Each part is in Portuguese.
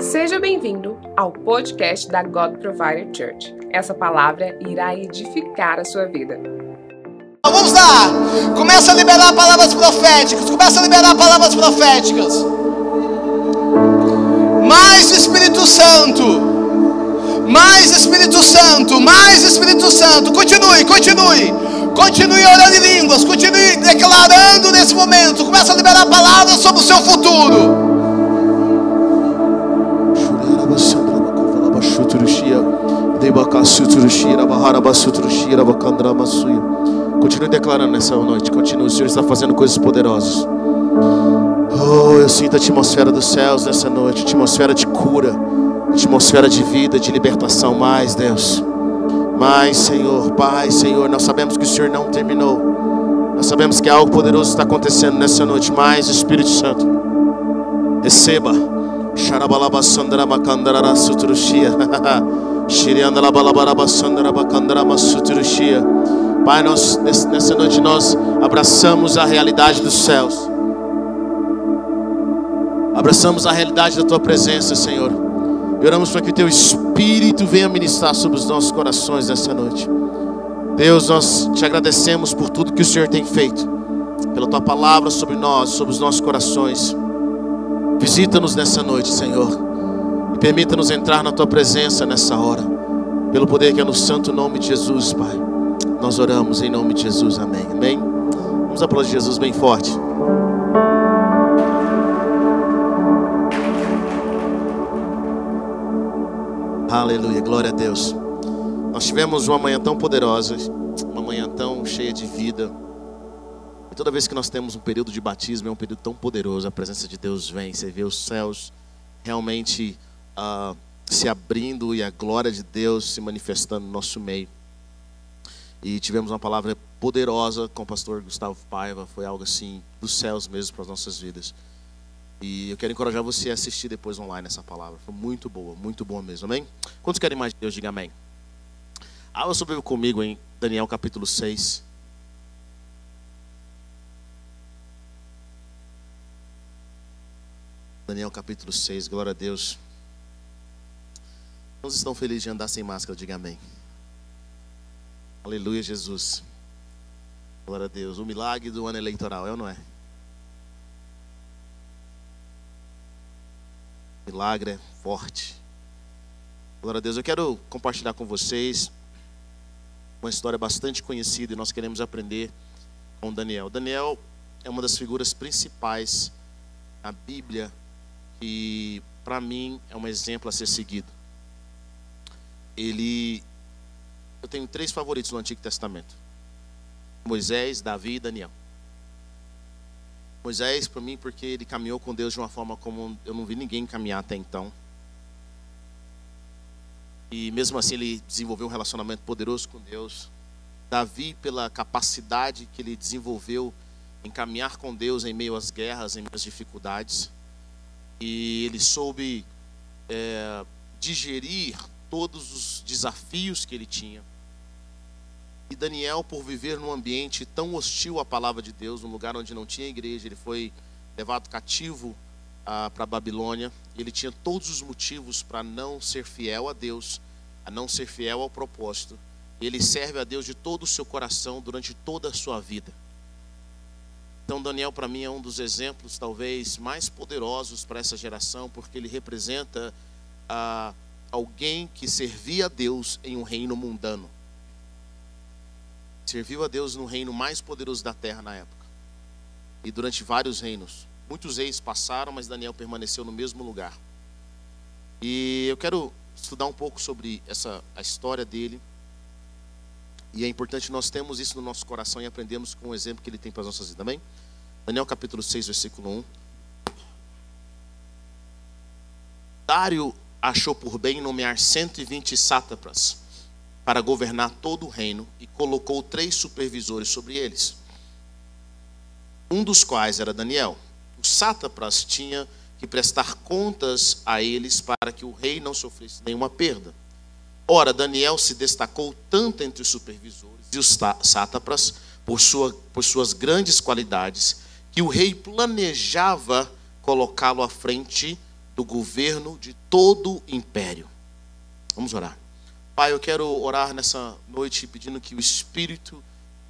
Seja bem-vindo ao podcast da God Provider Church. Essa palavra irá edificar a sua vida. Vamos lá! Começa a liberar palavras proféticas. Começa a liberar palavras proféticas. Mais Espírito Santo. Mais Espírito Santo. Mais Espírito Santo. Continue, continue. Continue orando em línguas. Continue declarando nesse momento. Começa a liberar palavras sobre o seu futuro. Continue declarando nessa noite. Continue. O Senhor está fazendo coisas poderosas. Oh, eu sinto a atmosfera dos céus nessa noite atmosfera de cura, atmosfera de vida, de libertação. Mais, Deus. Mais, Senhor. Pai, Senhor. Nós sabemos que o Senhor não terminou. Nós sabemos que algo poderoso está acontecendo nessa noite. Mais, Espírito Santo. Receba. Xarabalabasandarabacandarara sutruxia. Xiriandalabalabarabasandarabacandaramasutruxia. Pai, nós, nessa noite nós abraçamos a realidade dos céus. Abraçamos a realidade da tua presença, Senhor. E oramos para que o teu Espírito venha ministrar sobre os nossos corações nessa noite. Deus, nós te agradecemos por tudo que o Senhor tem feito, pela tua palavra sobre nós, sobre os nossos corações. Visita-nos nessa noite, Senhor. E permita-nos entrar na tua presença nessa hora. Pelo poder que é no santo nome de Jesus, Pai. Nós oramos em nome de Jesus. Amém. Amém. Vamos aplaudir Jesus bem forte. Aleluia, glória a Deus. Nós tivemos uma manhã tão poderosa, uma manhã tão cheia de vida. Toda vez que nós temos um período de batismo, é um período tão poderoso, a presença de Deus vem, você vê os céus realmente uh, se abrindo e a glória de Deus se manifestando no nosso meio. E tivemos uma palavra poderosa com o pastor Gustavo Paiva, foi algo assim dos céus mesmo para as nossas vidas. E eu quero encorajar você a assistir depois online essa palavra. Foi muito boa, muito boa mesmo. Amém? Quantos querem mais de Deus? Diga amém. Abra sobre comigo em Daniel capítulo 6. Daniel capítulo 6, glória a Deus. Quantos estão felizes de andar sem máscara? Diga amém. Aleluia, Jesus. Glória a Deus. O milagre do ano eleitoral, é ou não é? milagre é forte. Glória a Deus. Eu quero compartilhar com vocês uma história bastante conhecida e nós queremos aprender com Daniel. Daniel é uma das figuras principais na Bíblia e para mim é um exemplo a ser seguido. Ele eu tenho três favoritos no Antigo Testamento: Moisés, Davi e Daniel. Moisés, para mim, porque ele caminhou com Deus de uma forma como eu não vi ninguém caminhar até então. E mesmo assim ele desenvolveu um relacionamento poderoso com Deus. Davi, pela capacidade que ele desenvolveu em caminhar com Deus em meio às guerras, em meio às dificuldades. E ele soube é, digerir todos os desafios que ele tinha. E Daniel, por viver num ambiente tão hostil à palavra de Deus, num lugar onde não tinha igreja, ele foi levado cativo ah, para Babilônia. Ele tinha todos os motivos para não ser fiel a Deus, a não ser fiel ao propósito. Ele serve a Deus de todo o seu coração durante toda a sua vida. Então, Daniel, para mim, é um dos exemplos talvez mais poderosos para essa geração, porque ele representa ah, alguém que servia a Deus em um reino mundano serviu a Deus no reino mais poderoso da terra na época. E durante vários reinos. Muitos reis passaram, mas Daniel permaneceu no mesmo lugar. E eu quero estudar um pouco sobre essa a história dele. E é importante nós termos isso no nosso coração e aprendemos com o exemplo que ele tem para as nossas vidas. Amém? Daniel capítulo 6, versículo 1. Dário achou por bem nomear 120 sátrapas para governar todo o reino e colocou três supervisores sobre eles, um dos quais era Daniel. Os sátrapas tinham que prestar contas a eles para que o rei não sofresse nenhuma perda. Ora, Daniel se destacou tanto entre os supervisores e os sátrapas por, sua, por suas grandes qualidades, que o rei planejava colocá-lo à frente do governo de todo o império. Vamos orar. Pai, eu quero orar nessa noite pedindo que o Espírito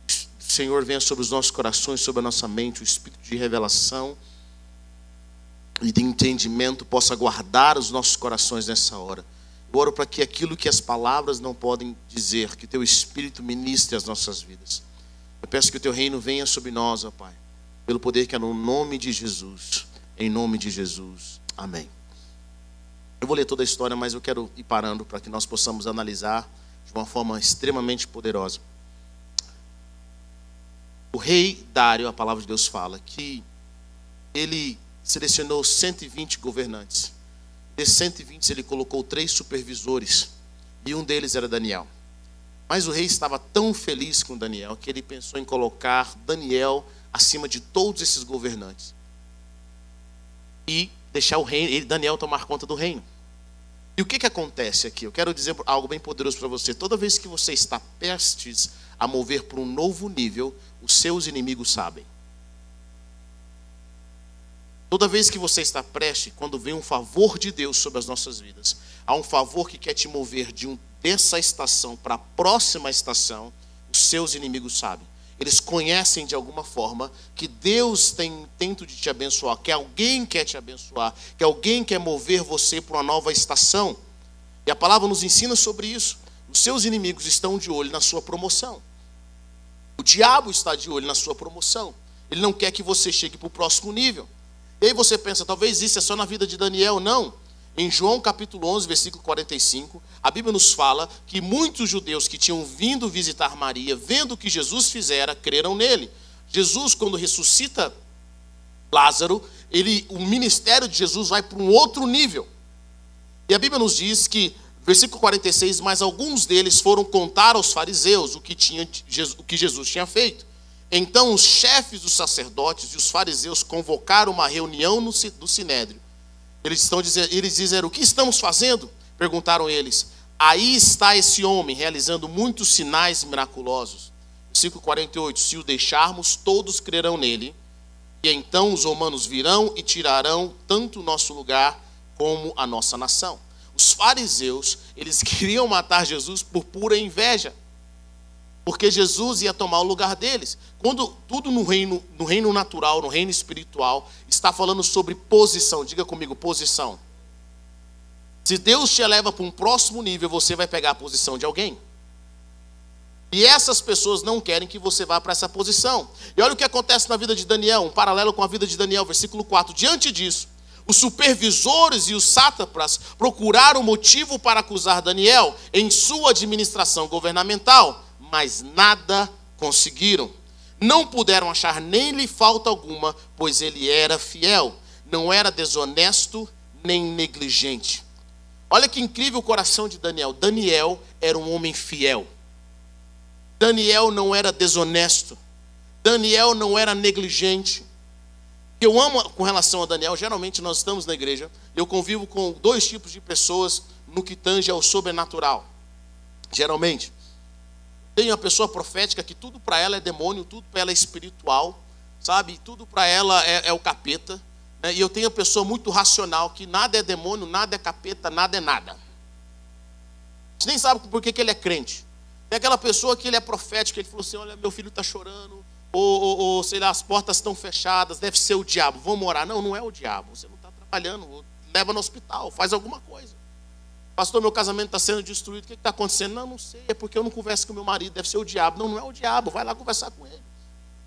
do Senhor venha sobre os nossos corações, sobre a nossa mente, o Espírito de revelação e de entendimento possa guardar os nossos corações nessa hora. Eu oro para que aquilo que as palavras não podem dizer, que teu Espírito ministre as nossas vidas. Eu peço que o teu reino venha sobre nós, ó Pai, pelo poder que é no nome de Jesus. Em nome de Jesus. Amém. Eu vou ler toda a história, mas eu quero ir parando para que nós possamos analisar de uma forma extremamente poderosa. O rei Dário, a palavra de Deus fala, que ele selecionou 120 governantes. Desses 120, ele colocou três supervisores, e um deles era Daniel. Mas o rei estava tão feliz com Daniel que ele pensou em colocar Daniel acima de todos esses governantes. E deixar o reino, Daniel tomar conta do reino. E o que, que acontece aqui? Eu quero dizer algo bem poderoso para você. Toda vez que você está prestes a mover para um novo nível, os seus inimigos sabem. Toda vez que você está prestes, quando vem um favor de Deus sobre as nossas vidas, há um favor que quer te mover de um, dessa estação para a próxima estação, os seus inimigos sabem eles conhecem de alguma forma que Deus tem intento de te abençoar, que alguém quer te abençoar, que alguém quer mover você para uma nova estação. E a palavra nos ensina sobre isso. Os seus inimigos estão de olho na sua promoção. O diabo está de olho na sua promoção. Ele não quer que você chegue para o próximo nível. E aí você pensa, talvez isso é só na vida de Daniel. Não. Em João capítulo 11, versículo 45, a Bíblia nos fala que muitos judeus que tinham vindo visitar Maria, vendo o que Jesus fizera, creram nele. Jesus, quando ressuscita Lázaro, ele, o ministério de Jesus vai para um outro nível. E a Bíblia nos diz que, versículo 46, mas alguns deles foram contar aos fariseus o que, tinha, o que Jesus tinha feito. Então os chefes dos sacerdotes e os fariseus convocaram uma reunião no, do sinédrio eles, estão dizendo, eles dizem: O que estamos fazendo? Perguntaram eles. Aí está esse homem realizando muitos sinais miraculosos. Versículo 48: Se o deixarmos, todos crerão nele. E então os romanos virão e tirarão tanto o nosso lugar como a nossa nação. Os fariseus, eles queriam matar Jesus por pura inveja porque Jesus ia tomar o lugar deles. Quando tudo no reino, no reino natural, no reino espiritual, está falando sobre posição. Diga comigo, posição. Se Deus te eleva para um próximo nível, você vai pegar a posição de alguém. E essas pessoas não querem que você vá para essa posição. E olha o que acontece na vida de Daniel, um paralelo com a vida de Daniel, versículo 4. Diante disso, os supervisores e os sátrapas procuraram motivo para acusar Daniel em sua administração governamental mas nada conseguiram. Não puderam achar nem lhe falta alguma, pois ele era fiel, não era desonesto nem negligente. Olha que incrível o coração de Daniel. Daniel era um homem fiel. Daniel não era desonesto. Daniel não era negligente. Eu amo com relação a Daniel, geralmente nós estamos na igreja, eu convivo com dois tipos de pessoas no que tange ao sobrenatural. Geralmente, tem uma pessoa profética que tudo para ela é demônio, tudo para ela é espiritual, sabe? Tudo para ela é, é, o capeta. Né? E eu tenho a pessoa muito racional que nada é demônio, nada é capeta, nada é nada. Você nem sabe por que, que ele é crente. Tem aquela pessoa que ele é profético, ele falou assim: olha, meu filho está chorando, ou, ou, ou, sei lá, as portas estão fechadas, deve ser o diabo, vamos orar. Não, não é o diabo, você não está trabalhando, leva no hospital, faz alguma coisa. Pastor, meu casamento está sendo destruído, o que está acontecendo? Não, não sei, é porque eu não converso com meu marido, deve ser o diabo. Não, não é o diabo, vai lá conversar com ele.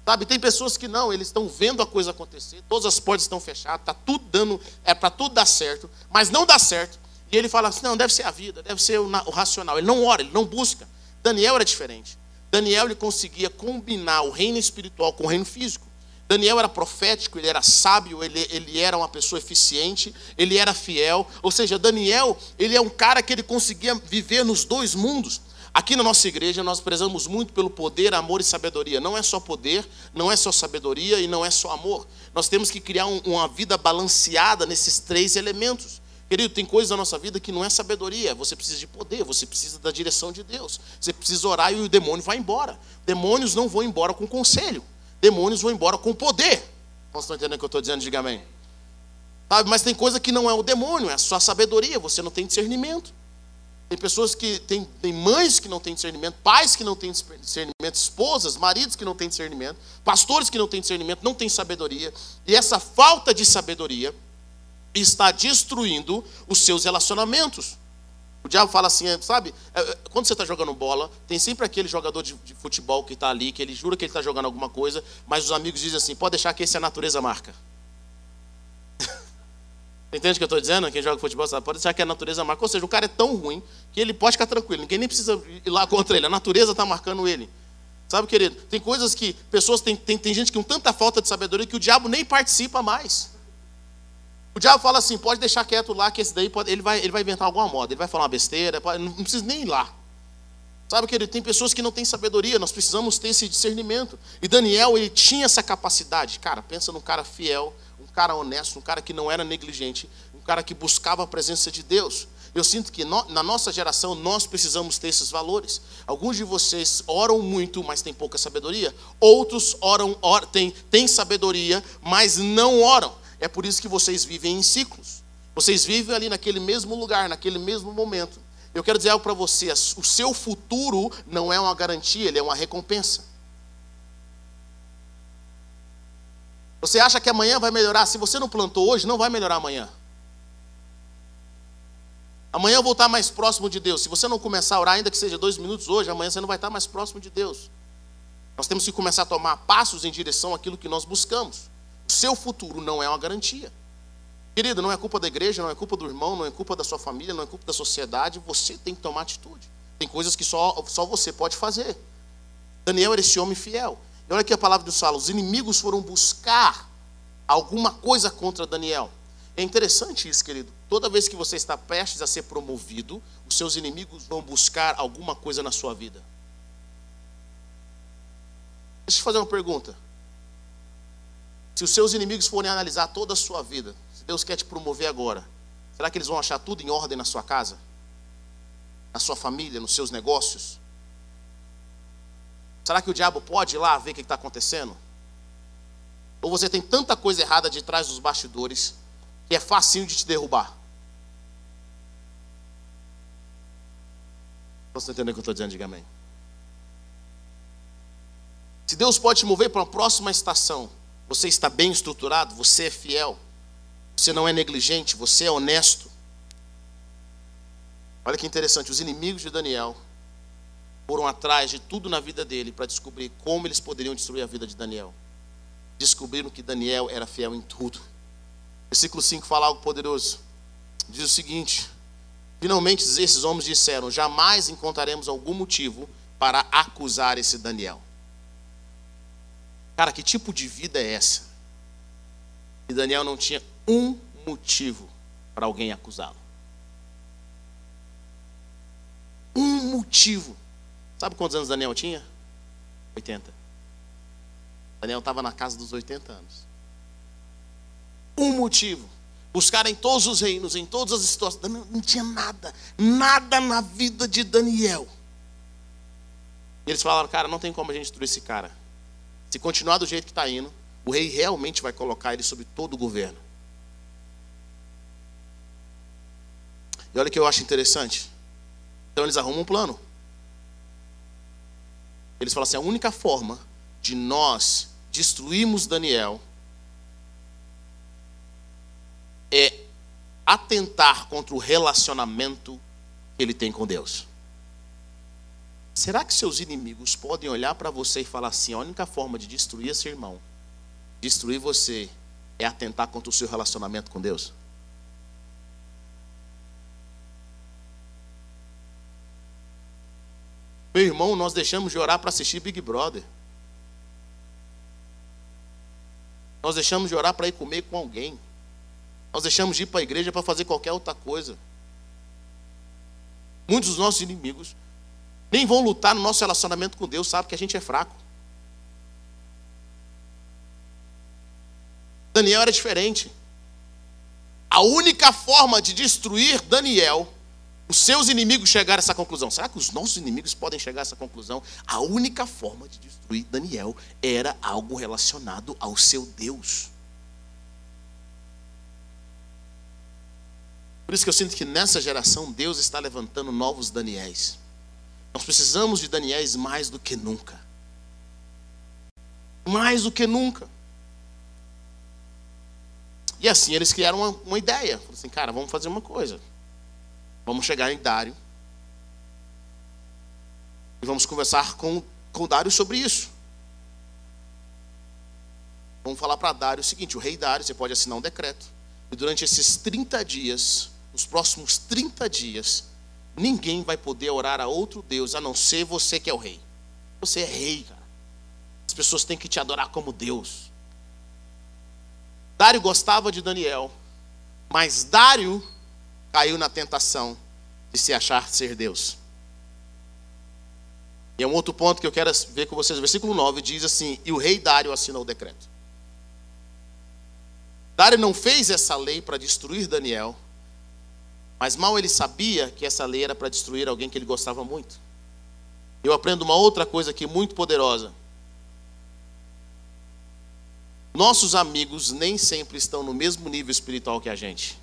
Sabe, tem pessoas que não, eles estão vendo a coisa acontecer, todas as portas estão fechadas, está tudo dando, é para tudo dar certo, mas não dá certo. E ele fala assim: não, deve ser a vida, deve ser o, o racional. Ele não ora, ele não busca. Daniel era diferente. Daniel ele conseguia combinar o reino espiritual com o reino físico. Daniel era profético, ele era sábio, ele, ele era uma pessoa eficiente, ele era fiel. Ou seja, Daniel, ele é um cara que ele conseguia viver nos dois mundos. Aqui na nossa igreja nós prezamos muito pelo poder, amor e sabedoria. Não é só poder, não é só sabedoria e não é só amor. Nós temos que criar um, uma vida balanceada nesses três elementos. Querido, tem coisas na nossa vida que não é sabedoria. Você precisa de poder, você precisa da direção de Deus. Você precisa orar e o demônio vai embora. Demônios não vão embora com conselho demônios vão embora com poder. Vocês estão entendendo o que eu estou dizendo? Diga amém. Sabe? Mas tem coisa que não é o demônio, é a sua sabedoria, você não tem discernimento. Tem pessoas que tem, tem mães que não têm discernimento, pais que não têm discernimento, esposas, maridos que não têm discernimento, pastores que não têm discernimento, não têm sabedoria. E essa falta de sabedoria está destruindo os seus relacionamentos. O diabo fala assim, sabe? É, é, quando você está jogando bola, tem sempre aquele jogador de, de futebol que está ali, que ele jura que ele está jogando alguma coisa, mas os amigos dizem assim: pode deixar que esse é a natureza marca. Entende o que eu estou dizendo? Quem joga futebol sabe, pode deixar que a natureza marca. Ou seja, o cara é tão ruim que ele pode ficar tranquilo, ninguém nem precisa ir lá contra ele, a natureza está marcando ele. Sabe, querido? Tem coisas que pessoas têm, tem, tem gente que com tanta falta de sabedoria que o diabo nem participa mais. O diabo fala assim: pode deixar quieto lá, que esse daí pode, ele, vai, ele vai inventar alguma moda, ele vai falar uma besteira, não, não precisa nem ir lá. Sabe, querido? Tem pessoas que não têm sabedoria, nós precisamos ter esse discernimento. E Daniel, ele tinha essa capacidade. Cara, pensa num cara fiel, cara honesto, um cara que não era negligente, um cara que buscava a presença de Deus. Eu sinto que no, na nossa geração nós precisamos ter esses valores. Alguns de vocês oram muito, mas têm pouca sabedoria. Outros oram, or, têm, têm sabedoria, mas não oram. É por isso que vocês vivem em ciclos. Vocês vivem ali naquele mesmo lugar, naquele mesmo momento. Eu quero dizer algo para você: o seu futuro não é uma garantia, ele é uma recompensa. Você acha que amanhã vai melhorar? Se você não plantou hoje, não vai melhorar amanhã. Amanhã eu vou estar mais próximo de Deus. Se você não começar a orar, ainda que seja dois minutos hoje, amanhã você não vai estar mais próximo de Deus. Nós temos que começar a tomar passos em direção àquilo que nós buscamos. Seu futuro não é uma garantia. Querido, não é culpa da igreja, não é culpa do irmão, não é culpa da sua família, não é culpa da sociedade. Você tem que tomar atitude. Tem coisas que só, só você pode fazer. Daniel era esse homem fiel. E olha aqui a palavra do Salo: os inimigos foram buscar alguma coisa contra Daniel. É interessante isso, querido. Toda vez que você está prestes a ser promovido, os seus inimigos vão buscar alguma coisa na sua vida. Deixa eu te fazer uma pergunta. Se os seus inimigos forem analisar toda a sua vida, se Deus quer te promover agora, será que eles vão achar tudo em ordem na sua casa? Na sua família, nos seus negócios? Será que o diabo pode ir lá ver o que está acontecendo? Ou você tem tanta coisa errada de trás dos bastidores que é facinho de te derrubar? Você está entendendo o que eu estou dizendo? Diga amém. Se Deus pode te mover para uma próxima estação, você está bem estruturado, você é fiel, você não é negligente, você é honesto. Olha que interessante, os inimigos de Daniel foram atrás de tudo na vida dele para descobrir como eles poderiam destruir a vida de Daniel. Descobriram que Daniel era fiel em tudo. Versículo 5 fala algo poderoso. Diz o seguinte: Finalmente esses homens disseram: Jamais encontraremos algum motivo para acusar esse Daniel. Cara, que tipo de vida é essa? E Daniel não tinha um motivo para alguém acusá-lo. Um motivo. Sabe quantos anos Daniel tinha? 80. Daniel estava na casa dos 80 anos. Um motivo. Buscar em todos os reinos, em todas as situações. Daniel não tinha nada. Nada na vida de Daniel. E eles falaram, cara, não tem como a gente destruir esse cara. Se continuar do jeito que está indo, o rei realmente vai colocar ele sobre todo o governo. E olha o que eu acho interessante. Então eles arrumam um plano. Eles falam assim: a única forma de nós destruirmos Daniel é atentar contra o relacionamento que ele tem com Deus. Será que seus inimigos podem olhar para você e falar assim: a única forma de destruir esse irmão, destruir você, é atentar contra o seu relacionamento com Deus? Meu irmão, nós deixamos de orar para assistir Big Brother. Nós deixamos de orar para ir comer com alguém. Nós deixamos de ir para a igreja para fazer qualquer outra coisa. Muitos dos nossos inimigos nem vão lutar no nosso relacionamento com Deus, sabe que a gente é fraco. Daniel era diferente. A única forma de destruir Daniel os seus inimigos chegaram a essa conclusão. Será que os nossos inimigos podem chegar a essa conclusão? A única forma de destruir Daniel era algo relacionado ao seu Deus. Por isso que eu sinto que nessa geração Deus está levantando novos Daniéis. Nós precisamos de Daniéis mais do que nunca. Mais do que nunca. E assim eles criaram uma, uma ideia. Falaram assim, cara, vamos fazer uma coisa. Vamos chegar em Dário. E vamos conversar com, com Dário sobre isso. Vamos falar para Dário o seguinte: o rei Dário, você pode assinar um decreto. E durante esses 30 dias, nos próximos 30 dias, ninguém vai poder orar a outro Deus a não ser você que é o rei. Você é rei, cara. As pessoas têm que te adorar como Deus. Dário gostava de Daniel, mas Dário caiu na tentação de se achar ser Deus. E é um outro ponto que eu quero ver com vocês. O versículo 9 diz assim: E o rei Dário assinou o decreto. Dário não fez essa lei para destruir Daniel, mas mal ele sabia que essa lei era para destruir alguém que ele gostava muito. Eu aprendo uma outra coisa aqui muito poderosa. Nossos amigos nem sempre estão no mesmo nível espiritual que a gente.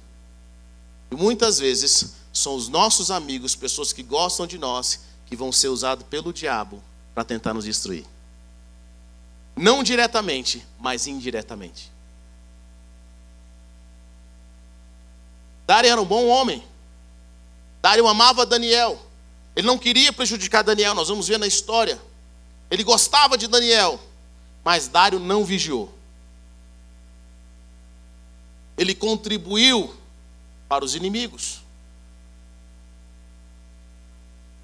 E muitas vezes são os nossos amigos, pessoas que gostam de nós, que vão ser usados pelo diabo para tentar nos destruir. Não diretamente, mas indiretamente. Dário era um bom homem. Dário amava Daniel. Ele não queria prejudicar Daniel, nós vamos ver na história. Ele gostava de Daniel, mas Dário não vigiou ele contribuiu para os inimigos.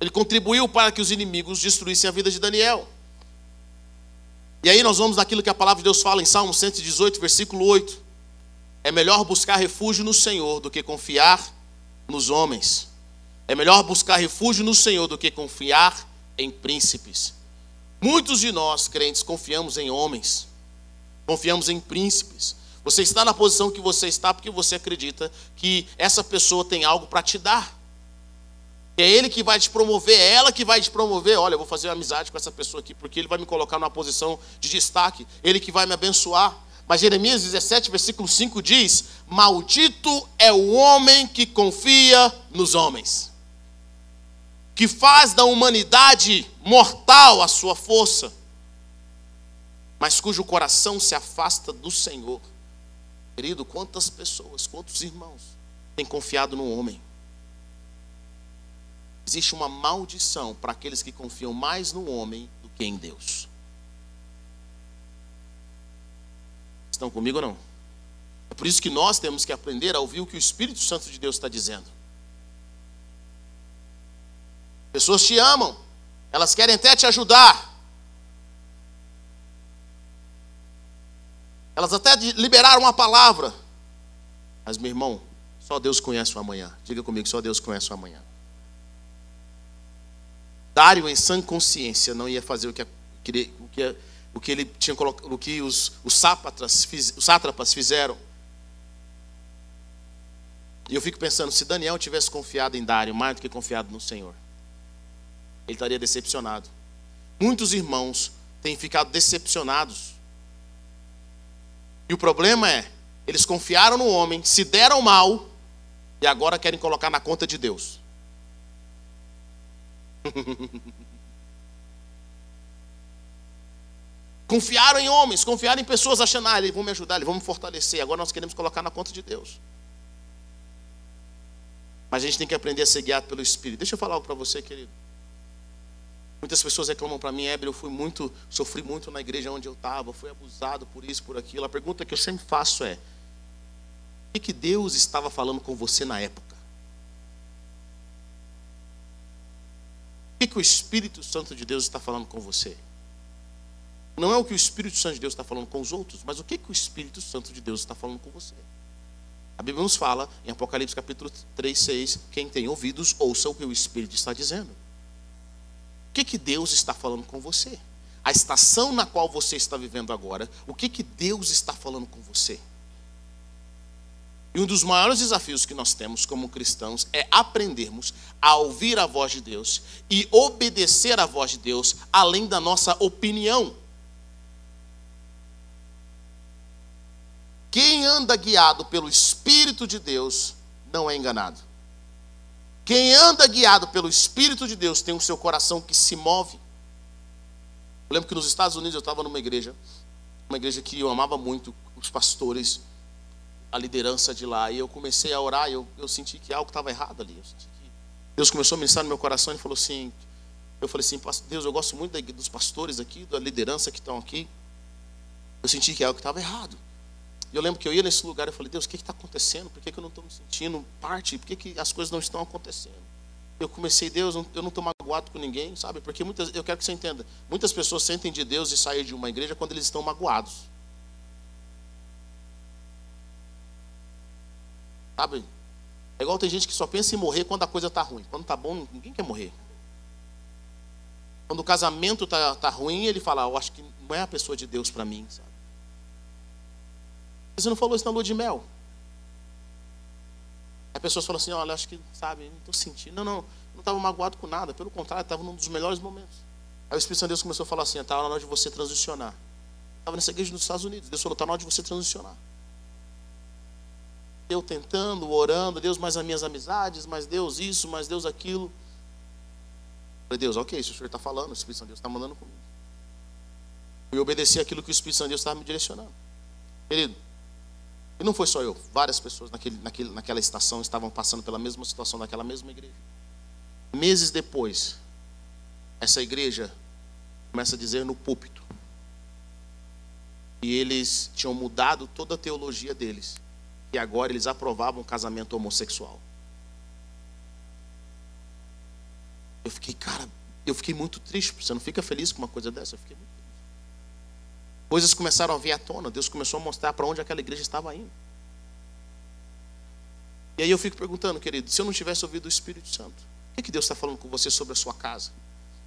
Ele contribuiu para que os inimigos destruíssem a vida de Daniel. E aí nós vamos naquilo que a palavra de Deus fala em Salmo 118, versículo 8. É melhor buscar refúgio no Senhor do que confiar nos homens. É melhor buscar refúgio no Senhor do que confiar em príncipes. Muitos de nós, crentes, confiamos em homens, confiamos em príncipes, você está na posição que você está porque você acredita que essa pessoa tem algo para te dar. É ele que vai te promover, é ela que vai te promover. Olha, eu vou fazer amizade com essa pessoa aqui porque ele vai me colocar numa posição de destaque, ele que vai me abençoar. Mas Jeremias 17, versículo 5 diz: Maldito é o homem que confia nos homens, que faz da humanidade mortal a sua força, mas cujo coração se afasta do Senhor. Querido, quantas pessoas, quantos irmãos têm confiado no homem? Existe uma maldição para aqueles que confiam mais no homem do que em Deus. Estão comigo ou não? É por isso que nós temos que aprender a ouvir o que o Espírito Santo de Deus está dizendo. Pessoas te amam, elas querem até te ajudar, Elas até liberaram uma palavra. Mas, meu irmão, só Deus conhece o amanhã. Diga comigo, só Deus conhece o amanhã. Dário, em sã consciência, não ia fazer o que, o que, o que ele tinha colocado, o que os, os, sátrapas, os sátrapas fizeram. E eu fico pensando, se Daniel tivesse confiado em Dário mais do que confiado no Senhor, ele estaria decepcionado. Muitos irmãos têm ficado decepcionados e o problema é, eles confiaram no homem, se deram mal e agora querem colocar na conta de Deus. confiaram em homens, confiaram em pessoas achando, ah, eles vão me ajudar, eles vão me fortalecer. Agora nós queremos colocar na conta de Deus. Mas a gente tem que aprender a ser guiado pelo Espírito. Deixa eu falar algo para você, querido. Muitas pessoas reclamam para mim, Éber, eu fui muito, sofri muito na igreja onde eu estava, fui abusado por isso, por aquilo. A pergunta que eu sempre faço é: o que, Deus estava falando com você na época? O que, o Espírito Santo de Deus está falando com você? Não é o que o Espírito Santo de Deus está falando com os outros, mas o que o Espírito Santo de Deus está falando com você. A Bíblia nos fala em Apocalipse capítulo 3, 6, quem tem ouvidos, ouça o que o Espírito está dizendo que, que Deus está falando com você? A estação na qual você está vivendo agora, o que, que Deus está falando com você? E um dos maiores desafios que nós temos como cristãos é aprendermos a ouvir a voz de Deus e obedecer a voz de Deus além da nossa opinião. Quem anda guiado pelo Espírito de Deus não é enganado. Quem anda guiado pelo Espírito de Deus tem o seu coração que se move. Eu lembro que nos Estados Unidos eu estava numa igreja, uma igreja que eu amava muito, os pastores, a liderança de lá, e eu comecei a orar e eu, eu senti que algo estava errado ali. Deus começou a ministrar no meu coração e falou assim: eu falei assim, Deus, eu gosto muito dos pastores aqui, da liderança que estão aqui. Eu senti que algo estava errado. E eu lembro que eu ia nesse lugar e falei, Deus, o que está acontecendo? Por que, que eu não estou me sentindo parte? Por que, que as coisas não estão acontecendo? Eu comecei, Deus, eu não estou magoado com ninguém, sabe? Porque muitas, eu quero que você entenda, muitas pessoas sentem de Deus e saem de uma igreja quando eles estão magoados. Sabe? É igual tem gente que só pensa em morrer quando a coisa está ruim. Quando está bom, ninguém quer morrer. Quando o casamento está tá ruim, ele fala, eu acho que não é a pessoa de Deus para mim, sabe? Você não falou isso na lua de mel. Aí pessoas falam assim, olha, acho que, sabe, não estou sentindo. Não, não, não estava magoado com nada. Pelo contrário, estava num dos melhores momentos. Aí o Espírito Santo de Deus começou a falar assim, estava na hora de você transicionar. Estava nessa igreja nos Estados Unidos. Deus falou, está na hora de você transicionar. Eu tentando, orando, Deus, mais as minhas amizades, mais Deus isso, mais Deus aquilo. Falei, Deus, ok, se o Senhor está falando, o Espírito Santo de Deus está mandando comigo. E obedeci aquilo que o Espírito Santo de Deus estava me direcionando. Querido, e não foi só eu, várias pessoas naquele, naquele, naquela estação estavam passando pela mesma situação naquela mesma igreja. Meses depois, essa igreja começa a dizer no púlpito que eles tinham mudado toda a teologia deles e agora eles aprovavam o casamento homossexual. Eu fiquei, cara, eu fiquei muito triste. Você não fica feliz com uma coisa dessa? Eu fiquei muito. Coisas começaram a vir à tona. Deus começou a mostrar para onde aquela igreja estava indo. E aí eu fico perguntando, querido, se eu não tivesse ouvido o Espírito Santo, o que, que Deus está falando com você sobre a sua casa?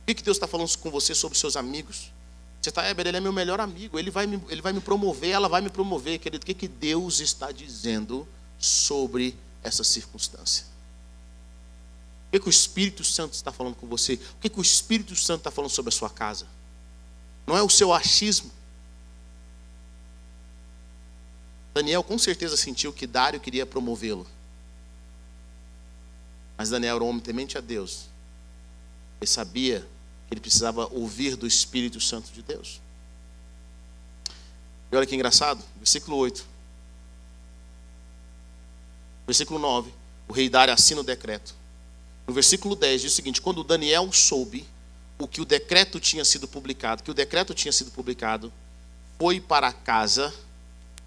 O que, que Deus está falando com você sobre os seus amigos? Você está, Heber, ele é meu melhor amigo, ele vai, me, ele vai me promover, ela vai me promover, querido. O que, que Deus está dizendo sobre essa circunstância? O que, que o Espírito Santo está falando com você? O que, que o Espírito Santo está falando sobre a sua casa? Não é o seu achismo. Daniel com certeza sentiu que Dário queria promovê-lo. Mas Daniel era um homem temente a Deus. Ele sabia que ele precisava ouvir do Espírito Santo de Deus. E olha que engraçado, versículo 8. Versículo 9. O rei Dário assina o decreto. No versículo 10 diz o seguinte: quando Daniel soube o que o decreto tinha sido publicado, que o decreto tinha sido publicado, foi para casa,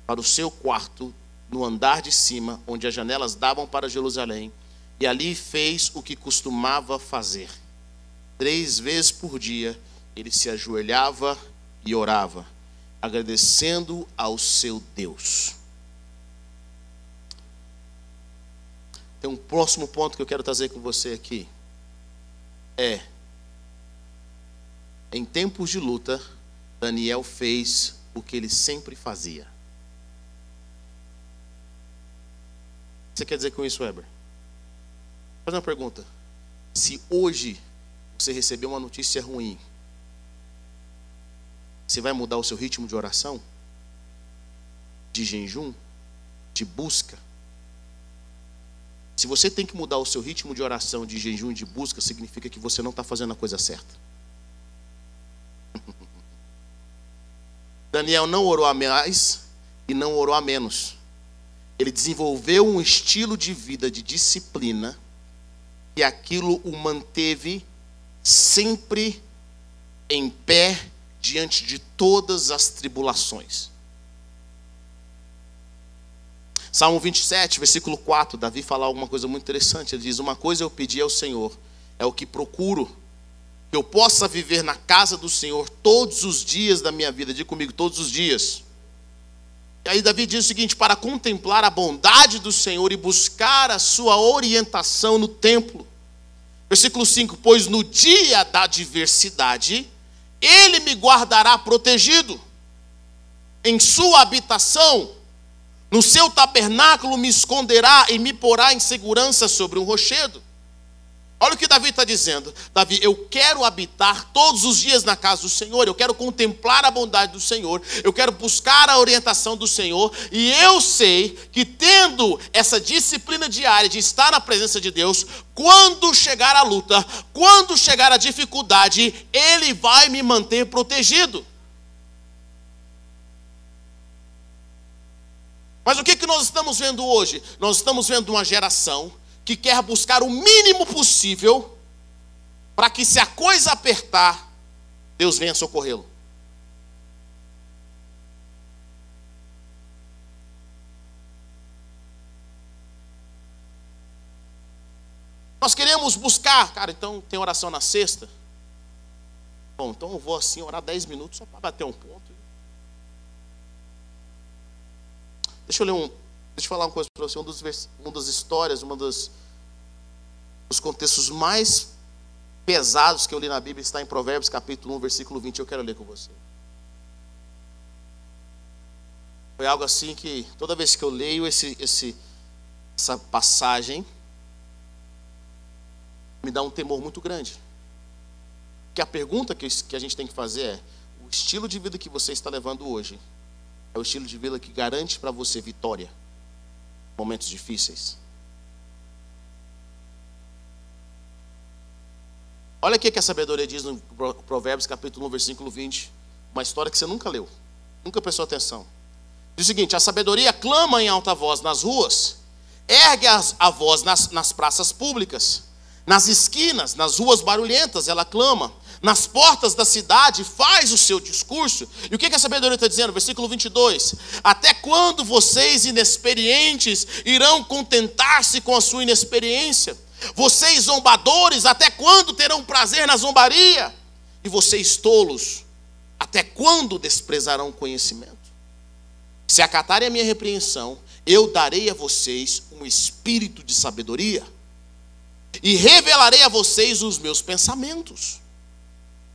para o seu quarto, no andar de cima, onde as janelas davam para Jerusalém, e ali fez o que costumava fazer. Três vezes por dia ele se ajoelhava e orava, agradecendo ao seu Deus. Tem um próximo ponto que eu quero trazer com você aqui. É, em tempos de luta, Daniel fez o que ele sempre fazia. O que você quer dizer com isso, Weber? Fazer uma pergunta. Se hoje você receber uma notícia ruim, você vai mudar o seu ritmo de oração? De jejum? De busca? Se você tem que mudar o seu ritmo de oração, de jejum e de busca, significa que você não está fazendo a coisa certa. Daniel não orou a mais e não orou a menos. Ele desenvolveu um estilo de vida de disciplina e aquilo o manteve sempre em pé diante de todas as tribulações. Salmo 27, versículo 4, Davi fala alguma coisa muito interessante. Ele diz: Uma coisa eu pedi ao Senhor, é o que procuro, que eu possa viver na casa do Senhor todos os dias da minha vida. Diga comigo, todos os dias. E aí Davi diz o seguinte: para contemplar a bondade do Senhor e buscar a sua orientação no templo. Versículo 5: Pois no dia da adversidade, ele me guardará protegido, em sua habitação no seu tabernáculo me esconderá e me porá em segurança sobre um rochedo. Olha o que Davi está dizendo. Davi, eu quero habitar todos os dias na casa do Senhor, eu quero contemplar a bondade do Senhor, eu quero buscar a orientação do Senhor, e eu sei que tendo essa disciplina diária de estar na presença de Deus, quando chegar a luta, quando chegar a dificuldade, Ele vai me manter protegido. Mas o que, que nós estamos vendo hoje? Nós estamos vendo uma geração que quer buscar o mínimo possível para que, se a coisa apertar, Deus venha socorrê-lo. Nós queremos buscar, cara, então tem oração na sexta. Bom, então eu vou assim orar 10 minutos só para bater um ponto. Deixa eu ler um, Deixa eu falar uma coisa para você. Um dos, uma das histórias, um dos, dos contextos mais pesados que eu li na Bíblia está em Provérbios capítulo 1, versículo 20. Eu quero ler com você. Foi algo assim que toda vez que eu leio esse, esse, essa passagem, me dá um temor muito grande. Que a pergunta que, que a gente tem que fazer é: o estilo de vida que você está levando hoje é o estilo de vida que garante para você vitória? Momentos difíceis. Olha o que a sabedoria diz no Provérbios capítulo 1, versículo 20. Uma história que você nunca leu, nunca prestou atenção. Diz o seguinte: a sabedoria clama em alta voz nas ruas, ergue a voz nas, nas praças públicas, nas esquinas, nas ruas barulhentas, ela clama nas portas da cidade, faz o seu discurso. E o que, que a sabedoria está dizendo? Versículo 22. Até quando vocês inexperientes irão contentar-se com a sua inexperiência? Vocês zombadores, até quando terão prazer na zombaria? E vocês tolos, até quando desprezarão o conhecimento? Se acatarem a minha repreensão, eu darei a vocês um espírito de sabedoria e revelarei a vocês os meus pensamentos.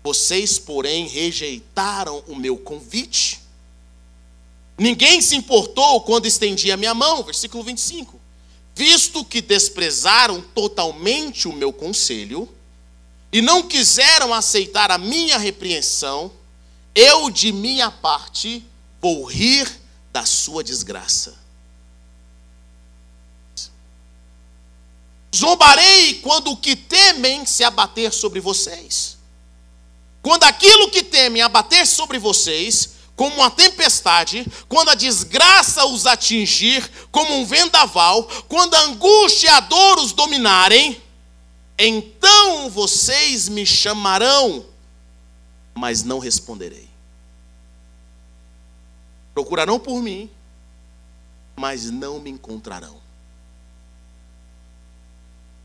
Vocês, porém, rejeitaram o meu convite. Ninguém se importou quando estendi a minha mão, versículo 25. Visto que desprezaram totalmente o meu conselho e não quiseram aceitar a minha repreensão, eu de minha parte vou rir da sua desgraça. Zombarei quando o que temem se abater sobre vocês. Quando aquilo que temem abater sobre vocês, como uma tempestade, quando a desgraça os atingir como um vendaval, quando a angústia e a dor os dominarem, então vocês me chamarão, mas não responderei. Procurarão por mim, mas não me encontrarão.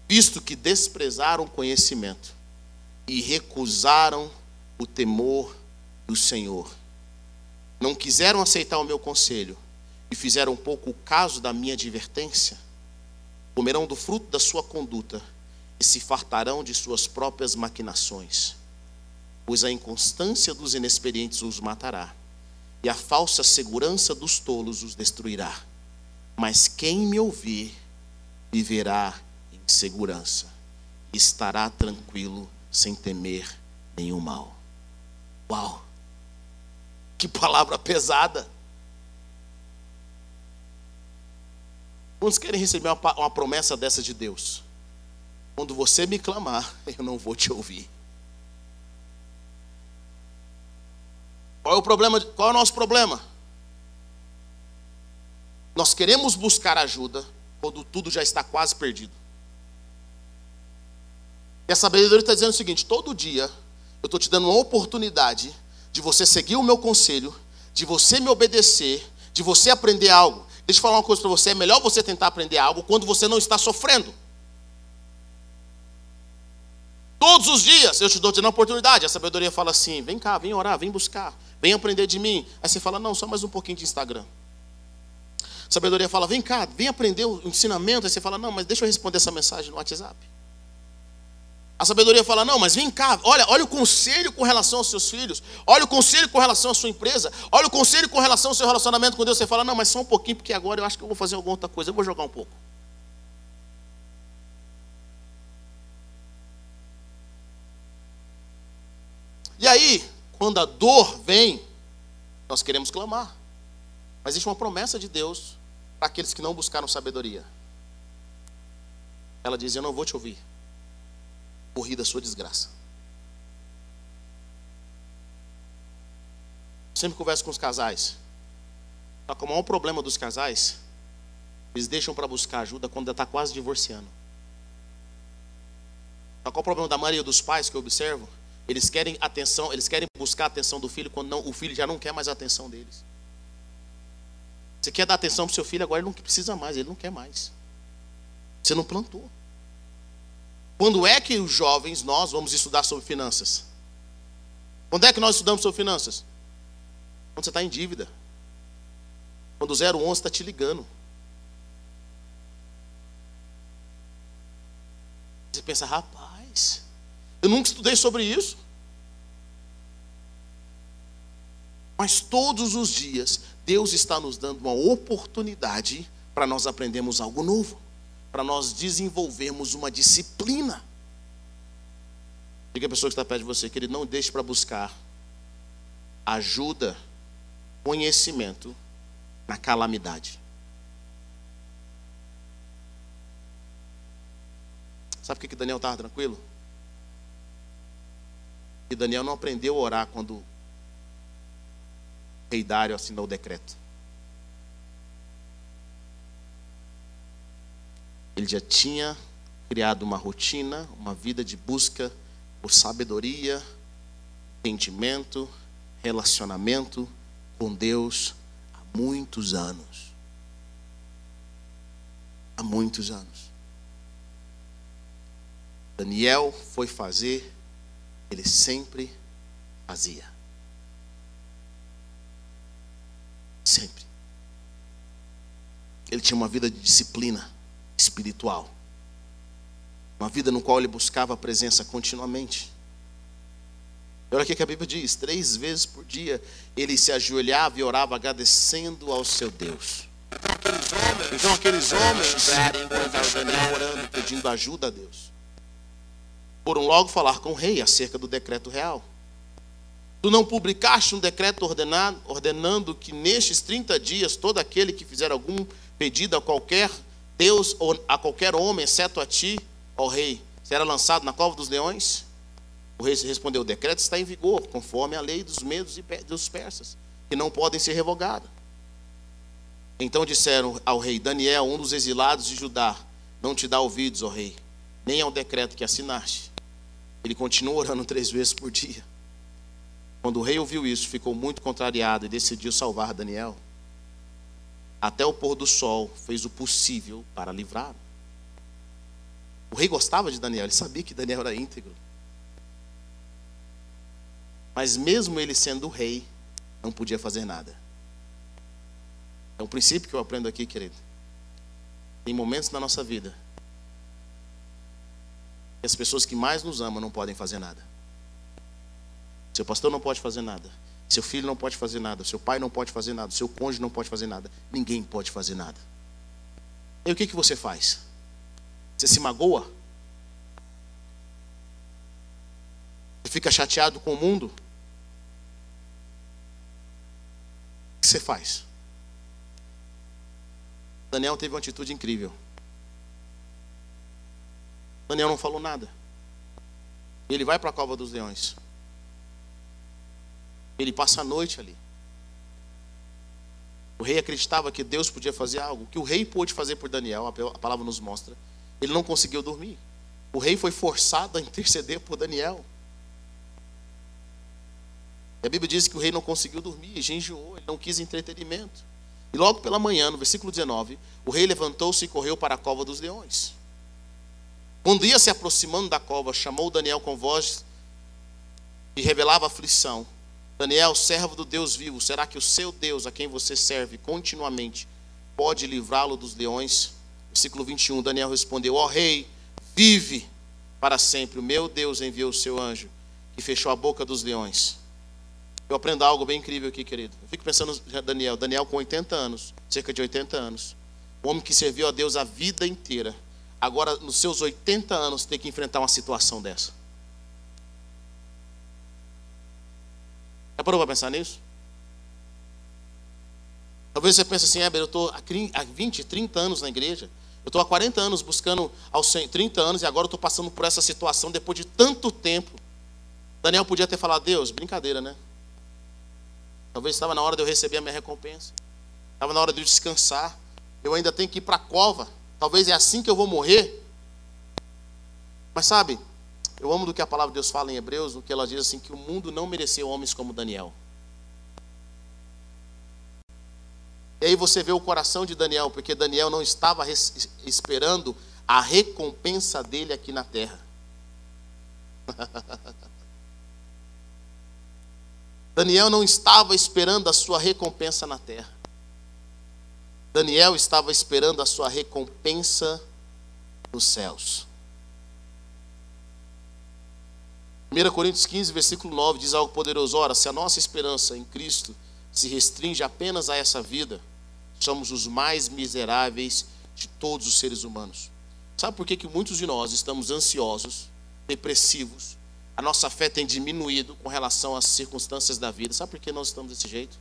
Visto que desprezaram conhecimento e recusaram o temor do Senhor. Não quiseram aceitar o meu conselho e fizeram pouco caso da minha advertência. Comerão do fruto da sua conduta e se fartarão de suas próprias maquinações. Pois a inconstância dos inexperientes os matará, e a falsa segurança dos tolos os destruirá. Mas quem me ouvir viverá em segurança, e estará tranquilo sem temer nenhum mal. Uau! Que palavra pesada! Quantos querem receber uma, uma promessa dessa de Deus? Quando você me clamar, eu não vou te ouvir. Qual é o problema? Qual é o nosso problema? Nós queremos buscar ajuda quando tudo já está quase perdido. E a sabedoria está dizendo o seguinte: todo dia eu estou te dando uma oportunidade de você seguir o meu conselho, de você me obedecer, de você aprender algo. Deixa eu falar uma coisa para você: é melhor você tentar aprender algo quando você não está sofrendo. Todos os dias eu te dou uma oportunidade. A sabedoria fala assim: vem cá, vem orar, vem buscar, vem aprender de mim. Aí você fala: não, só mais um pouquinho de Instagram. A sabedoria fala: vem cá, vem aprender o ensinamento. Aí você fala: não, mas deixa eu responder essa mensagem no WhatsApp. A sabedoria fala: não, mas vem cá, olha, olha o conselho com relação aos seus filhos, olha o conselho com relação à sua empresa, olha o conselho com relação ao seu relacionamento com Deus. Você fala: não, mas só um pouquinho, porque agora eu acho que eu vou fazer alguma outra coisa, eu vou jogar um pouco. E aí, quando a dor vem, nós queremos clamar. Mas existe uma promessa de Deus para aqueles que não buscaram sabedoria. Ela diz: Eu não vou te ouvir. Corri da sua desgraça. Sempre converso com os casais. Só que o maior problema dos casais, eles deixam para buscar ajuda quando está quase divorciando. Só qual o problema da maioria dos pais que eu observo? Eles querem atenção, eles querem buscar a atenção do filho quando não, o filho já não quer mais a atenção deles. Você quer dar atenção para o seu filho, agora ele não precisa mais, ele não quer mais. Você não plantou. Quando é que os jovens, nós vamos estudar sobre finanças? Quando é que nós estudamos sobre finanças? Quando você está em dívida. Quando o 011 está te ligando. Você pensa, rapaz, eu nunca estudei sobre isso. Mas todos os dias, Deus está nos dando uma oportunidade para nós aprendermos algo novo, para nós desenvolvermos uma disciplina. Diga a pessoa que está perto de você que ele não deixe para buscar ajuda, conhecimento na calamidade. Sabe por que Daniel estava tranquilo? E Daniel não aprendeu a orar quando o rei Dário assinou o decreto. Ele já tinha criado uma rotina, uma vida de busca por sabedoria, entendimento, relacionamento com Deus há muitos anos. Há muitos anos. Daniel foi fazer, ele sempre fazia. Sempre. Ele tinha uma vida de disciplina espiritual. Uma vida no qual ele buscava a presença continuamente. Olha o que a Bíblia diz: três vezes por dia ele se ajoelhava e orava agradecendo ao seu Deus. Então aqueles homens orando, pedindo ajuda a Deus foram logo falar com o rei acerca do decreto real. Tu não publicaste um decreto ordenado, ordenando que nestes 30 dias todo aquele que fizer algum pedido a qualquer Deus a qualquer homem, exceto a ti, ó rei, será lançado na cova dos leões? O rei respondeu: O decreto está em vigor, conforme a lei dos medos e dos persas, que não podem ser revogados. Então disseram ao rei Daniel, um dos exilados de Judá: Não te dá ouvidos, ó rei, nem ao decreto que assinaste. Ele continuou orando três vezes por dia. Quando o rei ouviu isso, ficou muito contrariado e decidiu salvar Daniel. Até o pôr do sol fez o possível para livrá-lo. O rei gostava de Daniel, ele sabia que Daniel era íntegro. Mas mesmo ele sendo rei, não podia fazer nada. É um princípio que eu aprendo aqui, querido. Tem momentos na nossa vida e as pessoas que mais nos amam não podem fazer nada. Seu pastor não pode fazer nada. Seu filho não pode fazer nada. Seu pai não pode fazer nada. Seu cônjuge não pode fazer nada. Ninguém pode fazer nada. E o que, que você faz? Você se magoa? Você fica chateado com o mundo? O que você faz? Daniel teve uma atitude incrível. Daniel não falou nada. Ele vai para a cova dos leões. Ele passa a noite ali. O rei acreditava que Deus podia fazer algo. O que o rei pôde fazer por Daniel, a palavra nos mostra. Ele não conseguiu dormir. O rei foi forçado a interceder por Daniel. E a Bíblia diz que o rei não conseguiu dormir, gengiou, ele não quis entretenimento. E logo pela manhã, no versículo 19, o rei levantou-se e correu para a cova dos leões. Quando ia se aproximando da cova, chamou Daniel com voz e revelava aflição. Daniel, servo do Deus vivo, será que o seu Deus, a quem você serve continuamente, pode livrá-lo dos leões? Versículo 21, Daniel respondeu: Ó oh, rei, vive para sempre. O meu Deus enviou o seu anjo, que fechou a boca dos leões. Eu aprendo algo bem incrível aqui, querido. Eu fico pensando Daniel. Daniel com 80 anos, cerca de 80 anos. Um homem que serviu a Deus a vida inteira agora nos seus 80 anos ter que enfrentar uma situação dessa. Já parou para pensar nisso? Talvez você pense assim, Heber, eu estou há 20, 30 anos na igreja. Eu estou há 40 anos buscando aos 30 anos e agora estou passando por essa situação depois de tanto tempo. Daniel podia ter falado, Deus, brincadeira, né? Talvez estava na hora de eu receber a minha recompensa. Estava na hora de eu descansar. Eu ainda tenho que ir para a cova. Talvez é assim que eu vou morrer. Mas sabe, eu amo do que a palavra de Deus fala em Hebreus, no que ela diz assim, que o mundo não mereceu homens como Daniel. E aí você vê o coração de Daniel, porque Daniel não estava esperando a recompensa dele aqui na terra. Daniel não estava esperando a sua recompensa na terra. Daniel estava esperando a sua recompensa nos céus. 1 Coríntios 15, versículo 9 diz algo poderoso: Ora, se a nossa esperança em Cristo se restringe apenas a essa vida, somos os mais miseráveis de todos os seres humanos. Sabe por que, que muitos de nós estamos ansiosos, depressivos? A nossa fé tem diminuído com relação às circunstâncias da vida. Sabe por que nós estamos desse jeito?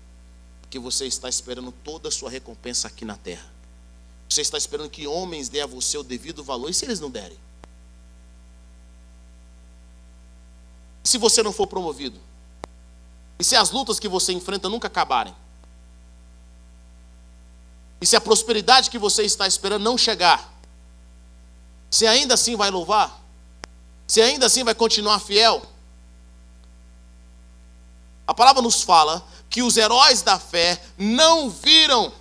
Porque você está esperando toda a sua recompensa aqui na terra. Você está esperando que homens dêem a você o devido valor, e se eles não derem? Se você não for promovido? E se as lutas que você enfrenta nunca acabarem? E se a prosperidade que você está esperando não chegar, você ainda assim vai louvar? Você ainda assim vai continuar fiel? A palavra nos fala que os heróis da fé não viram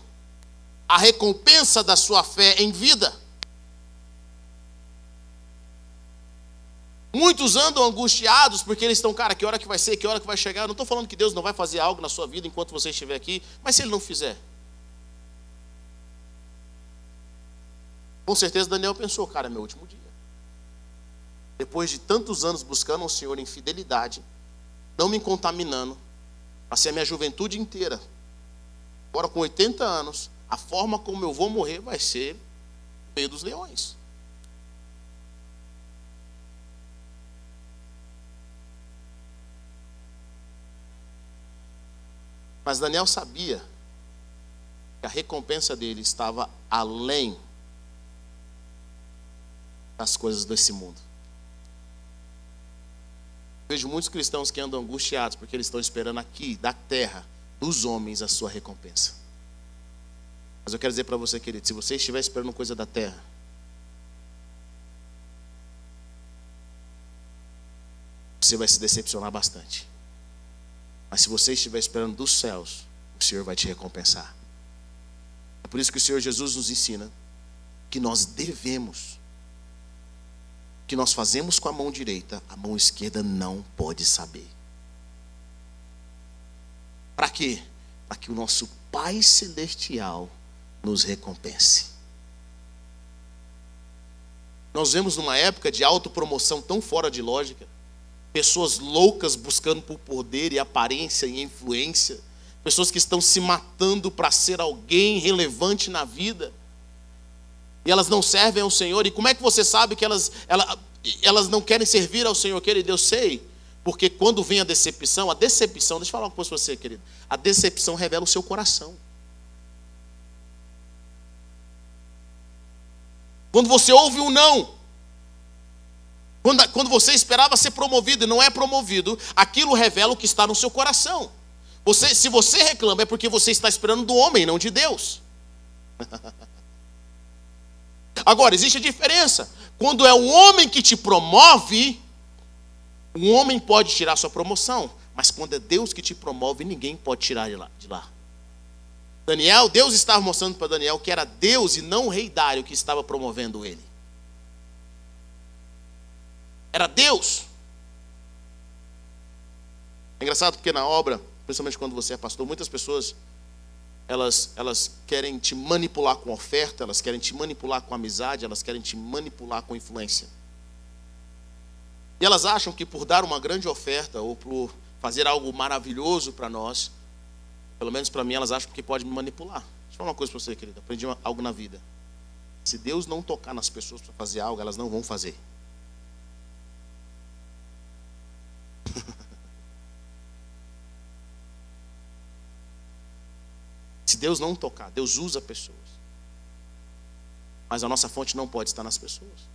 a recompensa da sua fé em vida. Muitos andam angustiados porque eles estão, cara, que hora que vai ser, que hora que vai chegar. Eu não estou falando que Deus não vai fazer algo na sua vida enquanto você estiver aqui, mas se Ele não fizer, Com certeza Daniel pensou, cara, é meu último dia. Depois de tantos anos buscando o Senhor em fidelidade, não me contaminando, passei a minha juventude inteira. Agora com 80 anos, a forma como eu vou morrer vai ser meio dos leões. Mas Daniel sabia que a recompensa dele estava além as coisas desse mundo. Vejo muitos cristãos que andam angustiados porque eles estão esperando aqui, da terra, dos homens, a sua recompensa. Mas eu quero dizer para você, querido, se você estiver esperando coisa da terra, você vai se decepcionar bastante. Mas se você estiver esperando dos céus, o Senhor vai te recompensar. É por isso que o Senhor Jesus nos ensina que nós devemos que nós fazemos com a mão direita, a mão esquerda não pode saber. Para quê? Para que o nosso Pai Celestial nos recompense. Nós vemos numa época de autopromoção tão fora de lógica, pessoas loucas buscando por poder e aparência e influência, pessoas que estão se matando para ser alguém relevante na vida e elas não servem ao Senhor. E como é que você sabe que elas, elas, elas não querem servir ao Senhor, querido? Eu sei. Porque quando vem a decepção, a decepção, deixa eu falar uma coisa para você, querido. A decepção revela o seu coração. Quando você ouve um não, quando, quando você esperava ser promovido e não é promovido, aquilo revela o que está no seu coração. Você, se você reclama, é porque você está esperando do homem, não de Deus. Agora, existe a diferença. Quando é um homem que te promove, um homem pode tirar sua promoção. Mas quando é Deus que te promove, ninguém pode tirar de lá. De lá. Daniel, Deus estava mostrando para Daniel que era Deus e não o rei Dário que estava promovendo ele. Era Deus. É engraçado porque na obra, principalmente quando você é pastor, muitas pessoas elas, elas querem te manipular com oferta, elas querem te manipular com amizade, elas querem te manipular com influência. E elas acham que por dar uma grande oferta ou por fazer algo maravilhoso para nós, pelo menos para mim, elas acham que pode me manipular. Deixa eu falar uma coisa para você, querida. Aprendi algo na vida. Se Deus não tocar nas pessoas para fazer algo, elas não vão fazer. Se Deus não tocar, Deus usa pessoas. Mas a nossa fonte não pode estar nas pessoas.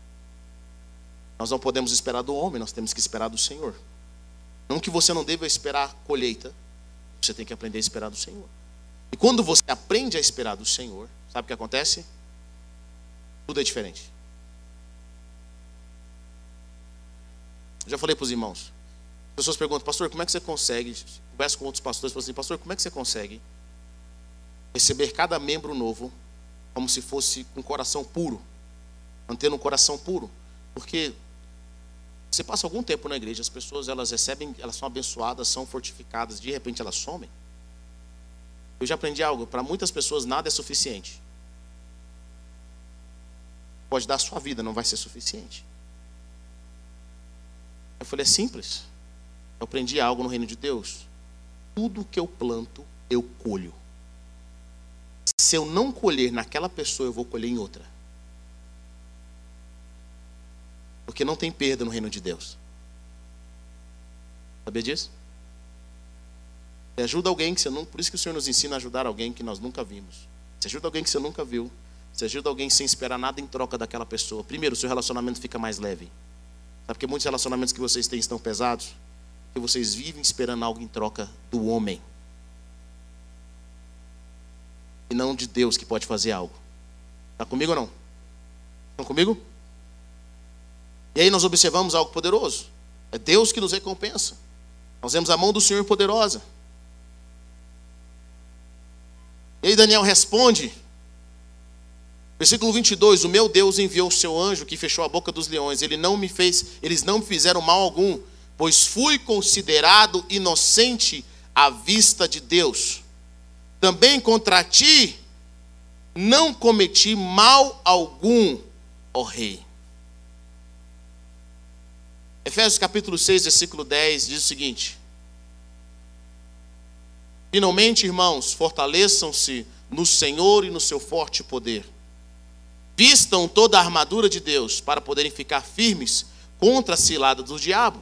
Nós não podemos esperar do homem, nós temos que esperar do Senhor. Não que você não deva esperar colheita, você tem que aprender a esperar do Senhor. E quando você aprende a esperar do Senhor, sabe o que acontece? Tudo é diferente. Eu já falei para os irmãos. As pessoas perguntam, pastor, como é que você consegue? Converso com outros pastores e falo assim, pastor, como é que você consegue receber cada membro novo como se fosse com um coração puro, mantendo um coração puro? Porque você passa algum tempo na igreja, as pessoas elas recebem, elas são abençoadas, são fortificadas, de repente elas somem. Eu já aprendi algo, para muitas pessoas nada é suficiente. Pode dar a sua vida, não vai ser suficiente. Eu falei, é simples. Eu aprendi algo no reino de Deus. Tudo que eu planto, eu colho. Se eu não colher naquela pessoa, eu vou colher em outra. Porque não tem perda no reino de Deus. Sabia disso? Você ajuda alguém que você não. Por isso que o Senhor nos ensina a ajudar alguém que nós nunca vimos. Você ajuda alguém que você nunca viu. Você ajuda alguém sem esperar nada em troca daquela pessoa. Primeiro, seu relacionamento fica mais leve. Sabe porque muitos relacionamentos que vocês têm estão pesados? Porque vocês vivem esperando algo em troca do homem. E não de Deus que pode fazer algo. Está comigo ou não? Estão comigo? E aí nós observamos algo poderoso. É Deus que nos recompensa. Nós vemos a mão do Senhor poderosa. E aí Daniel responde, versículo 22, o meu Deus enviou o seu anjo que fechou a boca dos leões. Ele não me fez, eles não me fizeram mal algum, pois fui considerado inocente à vista de Deus. Também contra ti não cometi mal algum, ó rei. Efésios capítulo 6, versículo 10 diz o seguinte: Finalmente, irmãos, fortaleçam-se no Senhor e no seu forte poder. Vistam toda a armadura de Deus para poderem ficar firmes contra a cilada do diabo.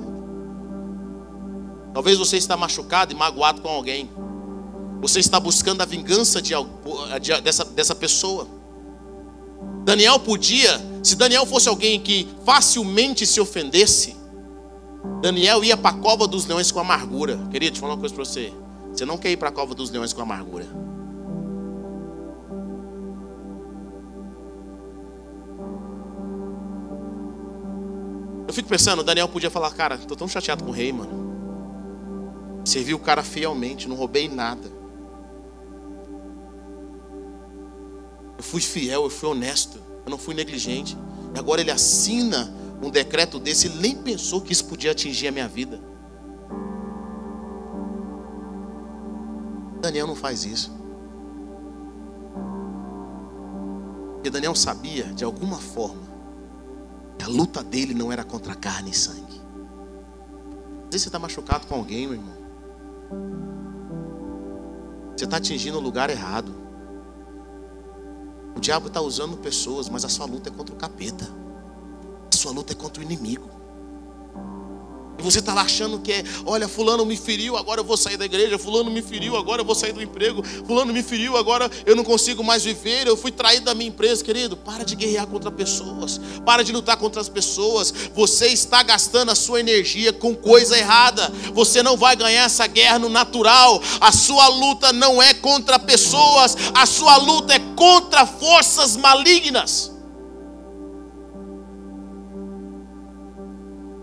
Talvez você está machucado e magoado com alguém. Você está buscando a vingança de, de, dessa, dessa pessoa. Daniel podia, se Daniel fosse alguém que facilmente se ofendesse, Daniel ia para a cova dos leões com amargura. Queria te falar uma coisa para você. Você não quer ir para a cova dos leões com amargura. Eu fico pensando, Daniel podia falar, cara, tô tão chateado com o rei, mano. Servi o cara fielmente, não roubei nada. Eu fui fiel, eu fui honesto, eu não fui negligente. E agora ele assina um decreto desse, ele nem pensou que isso podia atingir a minha vida. Daniel não faz isso. Porque Daniel sabia, de alguma forma, que a luta dele não era contra carne e sangue. Às vezes você está machucado com alguém, meu irmão. Você está atingindo o lugar errado. O diabo está usando pessoas, mas a sua luta é contra o capeta sua luta é contra o inimigo. Você está lá achando que é, olha, fulano me feriu, agora eu vou sair da igreja, fulano me feriu, agora eu vou sair do emprego, fulano me feriu, agora eu não consigo mais viver, eu fui traído da minha empresa, querido. Para de guerrear contra pessoas, para de lutar contra as pessoas. Você está gastando a sua energia com coisa errada. Você não vai ganhar essa guerra no natural. A sua luta não é contra pessoas, a sua luta é contra forças malignas.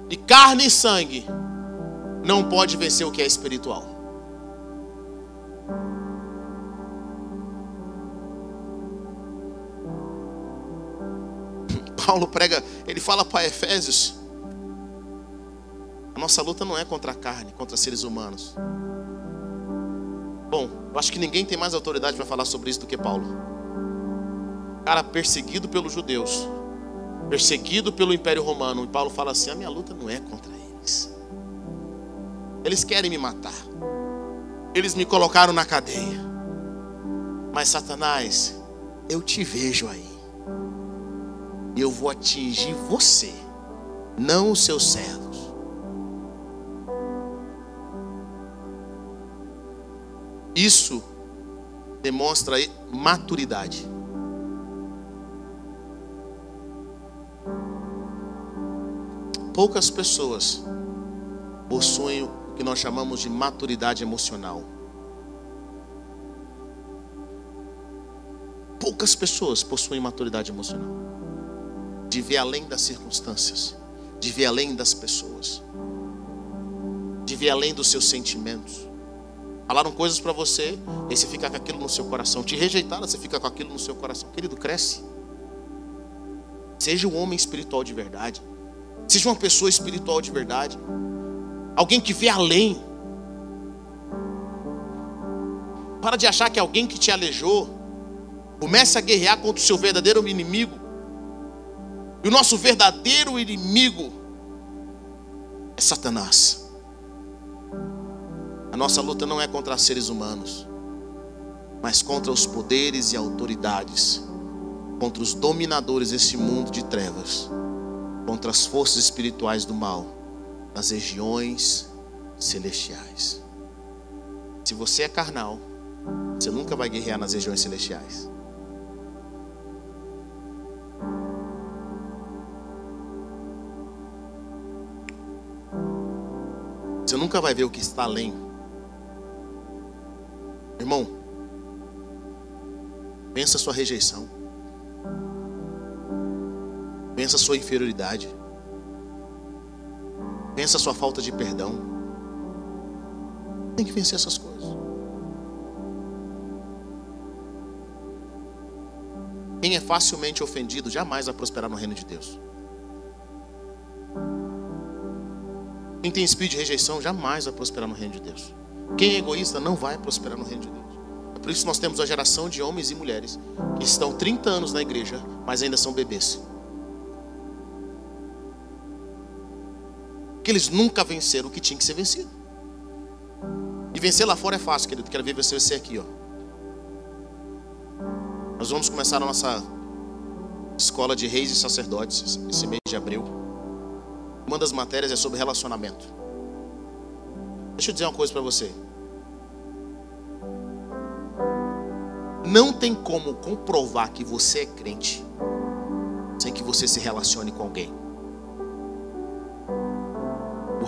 De carne e sangue não pode vencer o que é espiritual. Paulo prega, ele fala para Efésios: a nossa luta não é contra a carne, contra seres humanos. Bom, eu acho que ninguém tem mais autoridade para falar sobre isso do que Paulo. cara perseguido pelos judeus, perseguido pelo Império Romano. E Paulo fala assim: a minha luta não é contra eles. Eles querem me matar. Eles me colocaram na cadeia. Mas Satanás, eu te vejo aí. E eu vou atingir você, não os seus servos. Isso demonstra maturidade. Poucas pessoas possuem o que nós chamamos de maturidade emocional. Poucas pessoas possuem maturidade emocional. De ver além das circunstâncias, de ver além das pessoas, de ver além dos seus sentimentos. Falaram coisas para você, e você fica com aquilo no seu coração. Te rejeitaram, você fica com aquilo no seu coração. Querido, cresce. Seja um homem espiritual de verdade. Seja uma pessoa espiritual de verdade. Alguém que vê além. Para de achar que alguém que te aleijou. Comece a guerrear contra o seu verdadeiro inimigo. E o nosso verdadeiro inimigo é Satanás nossa luta não é contra seres humanos, mas contra os poderes e autoridades, contra os dominadores desse mundo de trevas, contra as forças espirituais do mal, nas regiões celestiais. Se você é carnal, você nunca vai guerrear nas regiões celestiais. Você nunca vai ver o que está além Irmão, pensa a sua rejeição. Pensa a sua inferioridade. Pensa a sua falta de perdão. Tem que vencer essas coisas. Quem é facilmente ofendido jamais vai prosperar no reino de Deus. Quem tem espírito de rejeição jamais vai prosperar no reino de Deus. Quem é egoísta não vai prosperar no reino de Deus. É por isso que nós temos uma geração de homens e mulheres que estão 30 anos na igreja, mas ainda são bebês. Que eles nunca venceram o que tinha que ser vencido. E vencer lá fora é fácil, querido. Quero ver você vencer aqui, ó. Nós vamos começar a nossa escola de reis e sacerdotes esse mês de abril. Uma das matérias é sobre relacionamento. Deixa eu dizer uma coisa para você. Não tem como comprovar que você é crente sem que você se relacione com alguém.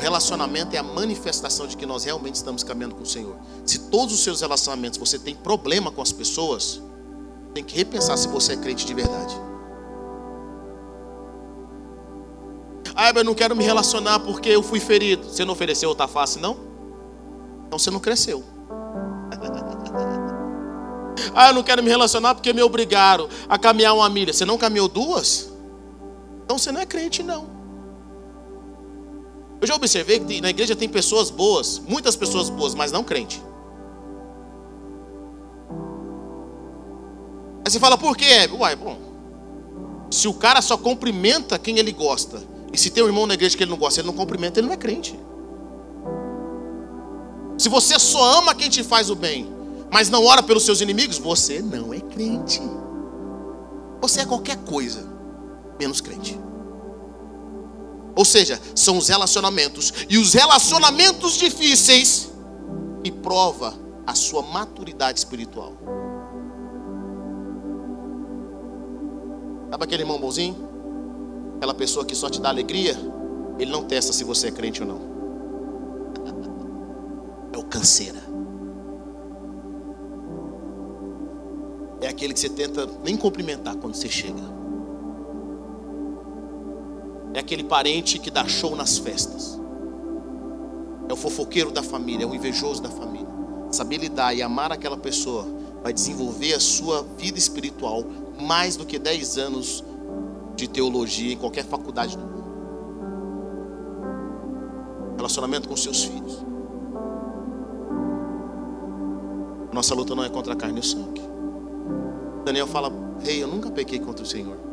Relacionamento é a manifestação de que nós realmente estamos caminhando com o Senhor. Se todos os seus relacionamentos você tem problema com as pessoas, tem que repensar se você é crente de verdade. Ah, eu não quero me relacionar porque eu fui ferido. Você não ofereceu outra face, não? Então você não cresceu. ah, eu não quero me relacionar porque me obrigaram a caminhar uma milha. Você não caminhou duas? Então você não é crente, não. Eu já observei que na igreja tem pessoas boas, muitas pessoas boas, mas não crente. Aí você fala, por quê? Uai, bom. Se o cara só cumprimenta quem ele gosta, e se tem um irmão na igreja que ele não gosta, ele não cumprimenta, ele não é crente. Se você só ama quem te faz o bem, mas não ora pelos seus inimigos, você não é crente. Você é qualquer coisa, menos crente. Ou seja, são os relacionamentos e os relacionamentos difíceis que prova a sua maturidade espiritual. Sabe aquele irmão bonzinho? Aquela pessoa que só te dá alegria? Ele não testa se você é crente ou não canseira. É aquele que você tenta nem cumprimentar quando você chega. É aquele parente que dá show nas festas. É o fofoqueiro da família, é o invejoso da família. Saber lidar e amar aquela pessoa vai desenvolver a sua vida espiritual mais do que 10 anos de teologia em qualquer faculdade do mundo. Relacionamento com seus filhos. Nossa luta não é contra a carne e o sangue. Daniel fala Rei, eu nunca pequei contra o Senhor.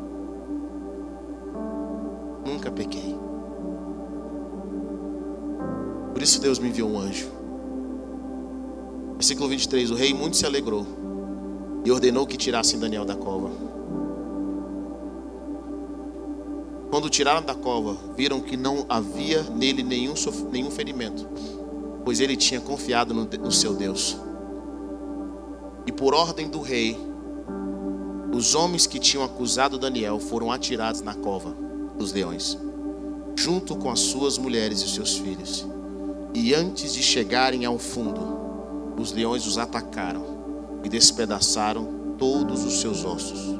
Nunca pequei. Por isso Deus me enviou um anjo. Versículo 23: O rei muito se alegrou e ordenou que tirassem Daniel da cova. Quando tiraram da cova, viram que não havia nele nenhum, nenhum ferimento, pois ele tinha confiado no, no seu Deus. E por ordem do rei, os homens que tinham acusado Daniel foram atirados na cova dos leões, junto com as suas mulheres e seus filhos. E antes de chegarem ao fundo, os leões os atacaram e despedaçaram todos os seus ossos.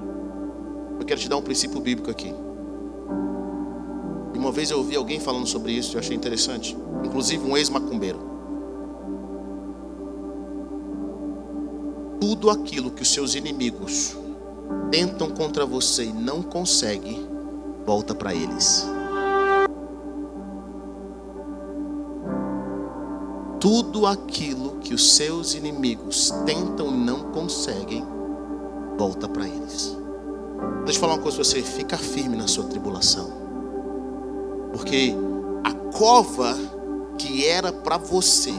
Eu quero te dar um princípio bíblico aqui. Uma vez eu ouvi alguém falando sobre isso, eu achei interessante. Inclusive um ex-macumbeiro. Tudo aquilo que os seus inimigos tentam contra você e não conseguem, volta para eles. Tudo aquilo que os seus inimigos tentam e não conseguem, volta para eles. Deixa eu falar uma coisa para você: fica firme na sua tribulação. Porque a cova que era para você,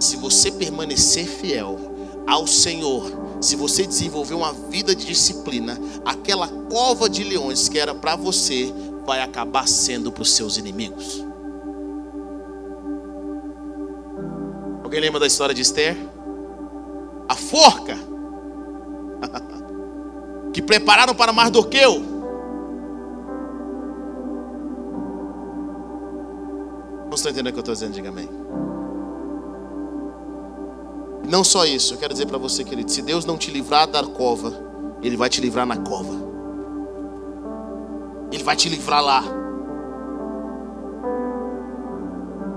se você permanecer fiel ao Senhor, se você desenvolver uma vida de disciplina, aquela cova de leões que era para você, vai acabar sendo para os seus inimigos. Alguém lembra da história de Esther? A forca que prepararam para Mardoqueu Você está entendendo o que eu estou dizendo? Diga amém. Não só isso, eu quero dizer para você, querido: se Deus não te livrar da cova, Ele vai te livrar na cova. Ele vai te livrar lá.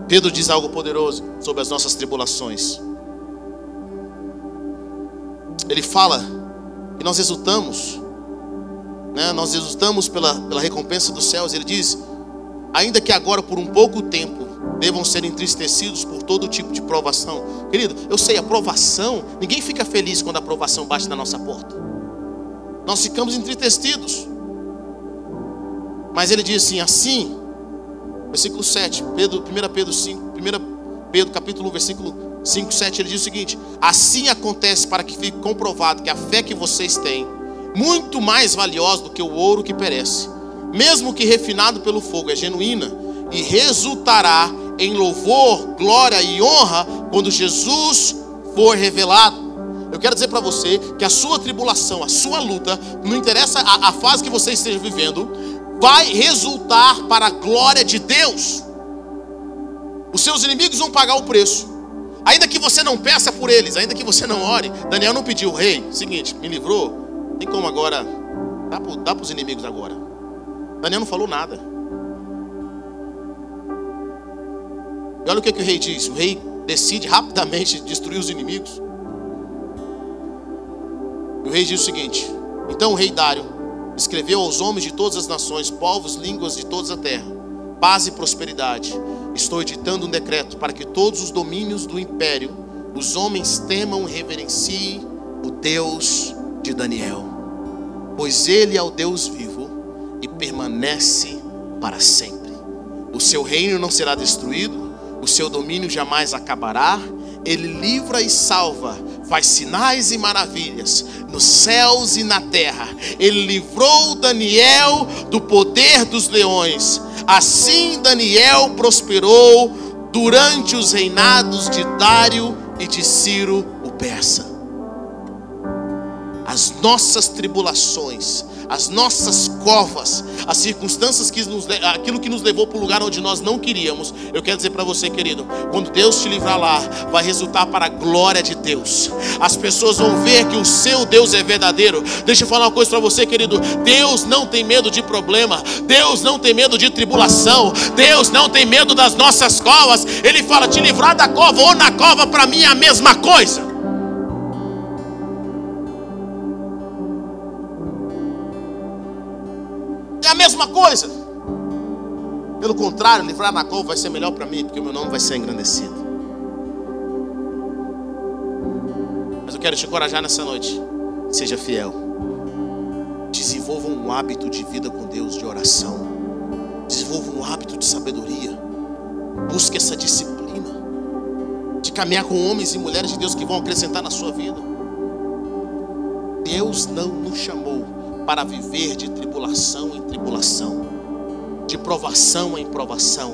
Pedro diz algo poderoso sobre as nossas tribulações. Ele fala que nós exultamos, né? nós exultamos pela, pela recompensa dos céus. Ele diz: ainda que agora por um pouco tempo, devam ser entristecidos por todo tipo de provação. Querido, eu sei, a provação, ninguém fica feliz quando a provação bate na nossa porta. Nós ficamos entristecidos. Mas ele diz assim, assim, versículo 7, Pedro, 1 Pedro 5, 1 Pedro capítulo 1, versículo 5, 7, ele diz o seguinte: assim acontece para que fique comprovado que a fé que vocês têm, muito mais valiosa do que o ouro que perece, mesmo que refinado pelo fogo, é genuína e resultará em louvor, glória e honra quando Jesus for revelado. Eu quero dizer para você que a sua tribulação, a sua luta, não interessa a, a fase que você esteja vivendo, vai resultar para a glória de Deus. Os seus inimigos vão pagar o preço. Ainda que você não peça por eles, ainda que você não ore. Daniel não pediu, rei, seguinte, me livrou. Tem como agora, dá para os inimigos agora. Daniel não falou nada. E olha o que, que o rei diz: o rei decide rapidamente destruir os inimigos. E o rei diz o seguinte: Então o rei Dário escreveu aos homens de todas as nações, povos, línguas de toda a terra, paz e prosperidade. Estou editando um decreto para que todos os domínios do império, os homens temam e reverenciem o Deus de Daniel, pois ele é o Deus vivo e permanece para sempre. O seu reino não será destruído o seu domínio jamais acabará. Ele livra e salva, faz sinais e maravilhas nos céus e na terra. Ele livrou Daniel do poder dos leões. Assim Daniel prosperou durante os reinados de Dário e de Ciro o persa. As nossas tribulações as nossas covas, as circunstâncias que nos, aquilo que nos levou para o lugar onde nós não queríamos. Eu quero dizer para você, querido, quando Deus te livrar lá, vai resultar para a glória de Deus. As pessoas vão ver que o seu Deus é verdadeiro. Deixa eu falar uma coisa para você, querido. Deus não tem medo de problema. Deus não tem medo de tribulação. Deus não tem medo das nossas covas. Ele fala: te livrar da cova ou na cova, para mim é a mesma coisa. Mesma coisa. Pelo contrário, livrar na cova vai ser melhor para mim, porque o meu nome vai ser engrandecido. Mas eu quero te encorajar nessa noite. Seja fiel. Desenvolva um hábito de vida com Deus, de oração. Desenvolva um hábito de sabedoria. Busque essa disciplina de caminhar com homens e mulheres de Deus que vão acrescentar na sua vida. Deus não nos chamou para viver de tribulação em tribulação, de provação em provação,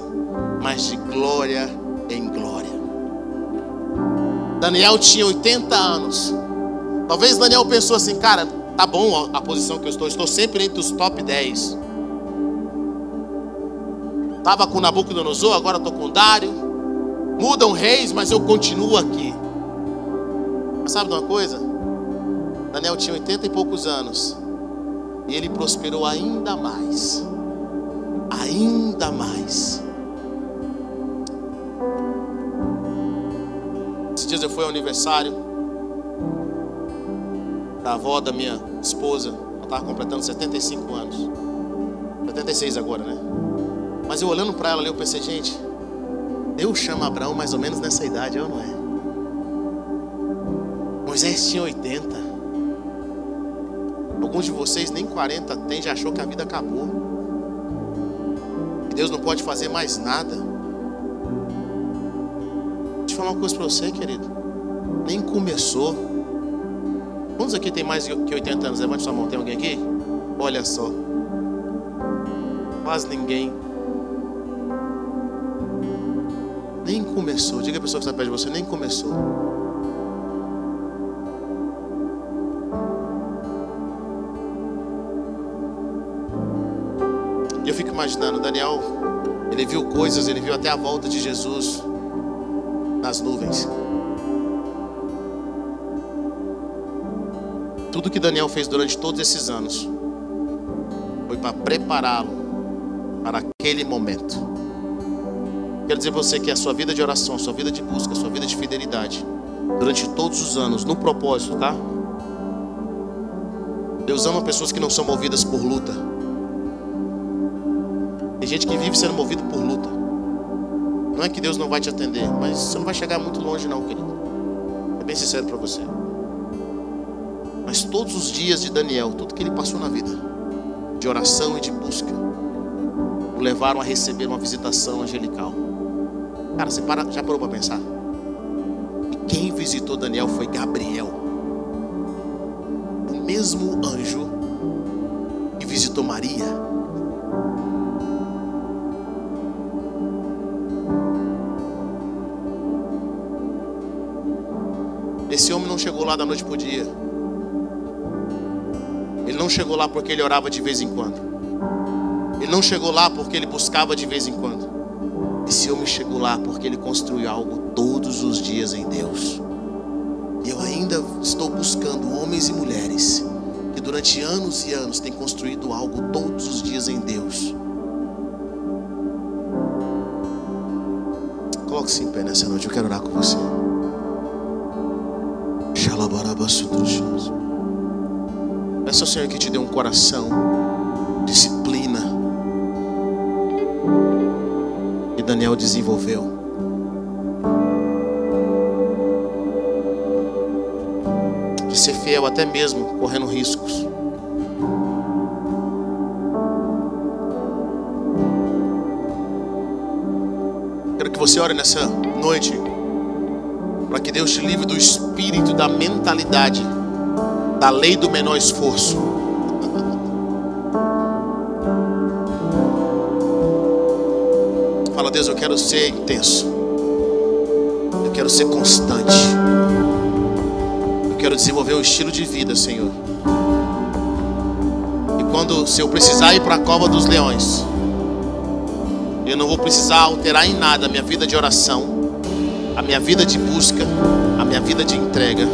mas de glória em glória. Daniel tinha 80 anos. Talvez Daniel pensou assim, cara, tá bom a posição que eu estou, estou sempre entre os top 10. Estava com Nabucodonosor, agora estou com Dário. Mudam reis, mas eu continuo aqui. Mas sabe de uma coisa? Daniel tinha 80 e poucos anos. E ele prosperou ainda mais. Ainda mais. Esses dias eu fui ao aniversário da avó da minha esposa. Ela estava completando 75 anos. 76 agora, né? Mas eu olhando para ela ali, eu pensei, gente, Deus chama Abraão mais ou menos nessa idade, ou não é? Moisés tinha 80. Alguns de vocês nem 40 tem, já achou que a vida acabou. Deus não pode fazer mais nada. Deixa eu falar uma coisa para você, querido. Nem começou. Quantos aqui tem mais que 80 anos? Levante sua mão. Tem alguém aqui? Olha só. Quase ninguém. Nem começou. Diga a pessoa que está perto de você, nem começou. Fico imaginando, Daniel, ele viu coisas, ele viu até a volta de Jesus nas nuvens. Tudo que Daniel fez durante todos esses anos foi para prepará-lo para aquele momento. Quero dizer você que a sua vida de oração, sua vida de busca, sua vida de fidelidade, durante todos os anos, no propósito, tá? Deus ama pessoas que não são movidas por luta. Tem gente que vive sendo movido por luta. Não é que Deus não vai te atender, mas você não vai chegar muito longe, não, querido. É bem sincero para você. Mas todos os dias de Daniel, tudo que ele passou na vida, de oração e de busca, o levaram a receber uma visitação angelical. Cara, você para, já parou para pensar? E quem visitou Daniel foi Gabriel, o mesmo anjo que visitou Maria. Esse homem não chegou lá da noite para o dia. Ele não chegou lá porque ele orava de vez em quando. Ele não chegou lá porque ele buscava de vez em quando. Esse homem chegou lá porque ele construiu algo todos os dias em Deus. E eu ainda estou buscando homens e mulheres que durante anos e anos têm construído algo todos os dias em Deus. Coloque-se em pé nessa noite, eu quero orar com você. Peça ao Senhor que te dê um coração, disciplina. Que Daniel desenvolveu. De ser fiel até mesmo correndo riscos. Quero que você ore nessa noite para que Deus te livre do espírito da mentalidade da lei do menor esforço. Fala, Deus, eu quero ser intenso. Eu quero ser constante. Eu quero desenvolver um estilo de vida, Senhor. E quando, se eu precisar ir para a cova dos leões, eu não vou precisar alterar em nada a minha vida de oração, a minha vida de busca, minha vida de entrega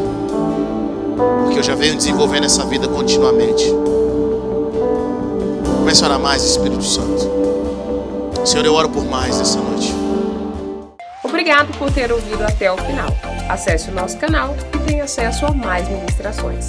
porque eu já venho desenvolvendo essa vida continuamente. Comece a orar mais, Espírito Santo. Senhor, eu oro por mais essa noite. Obrigado por ter ouvido até o final. Acesse o nosso canal e tenha acesso a mais ministrações.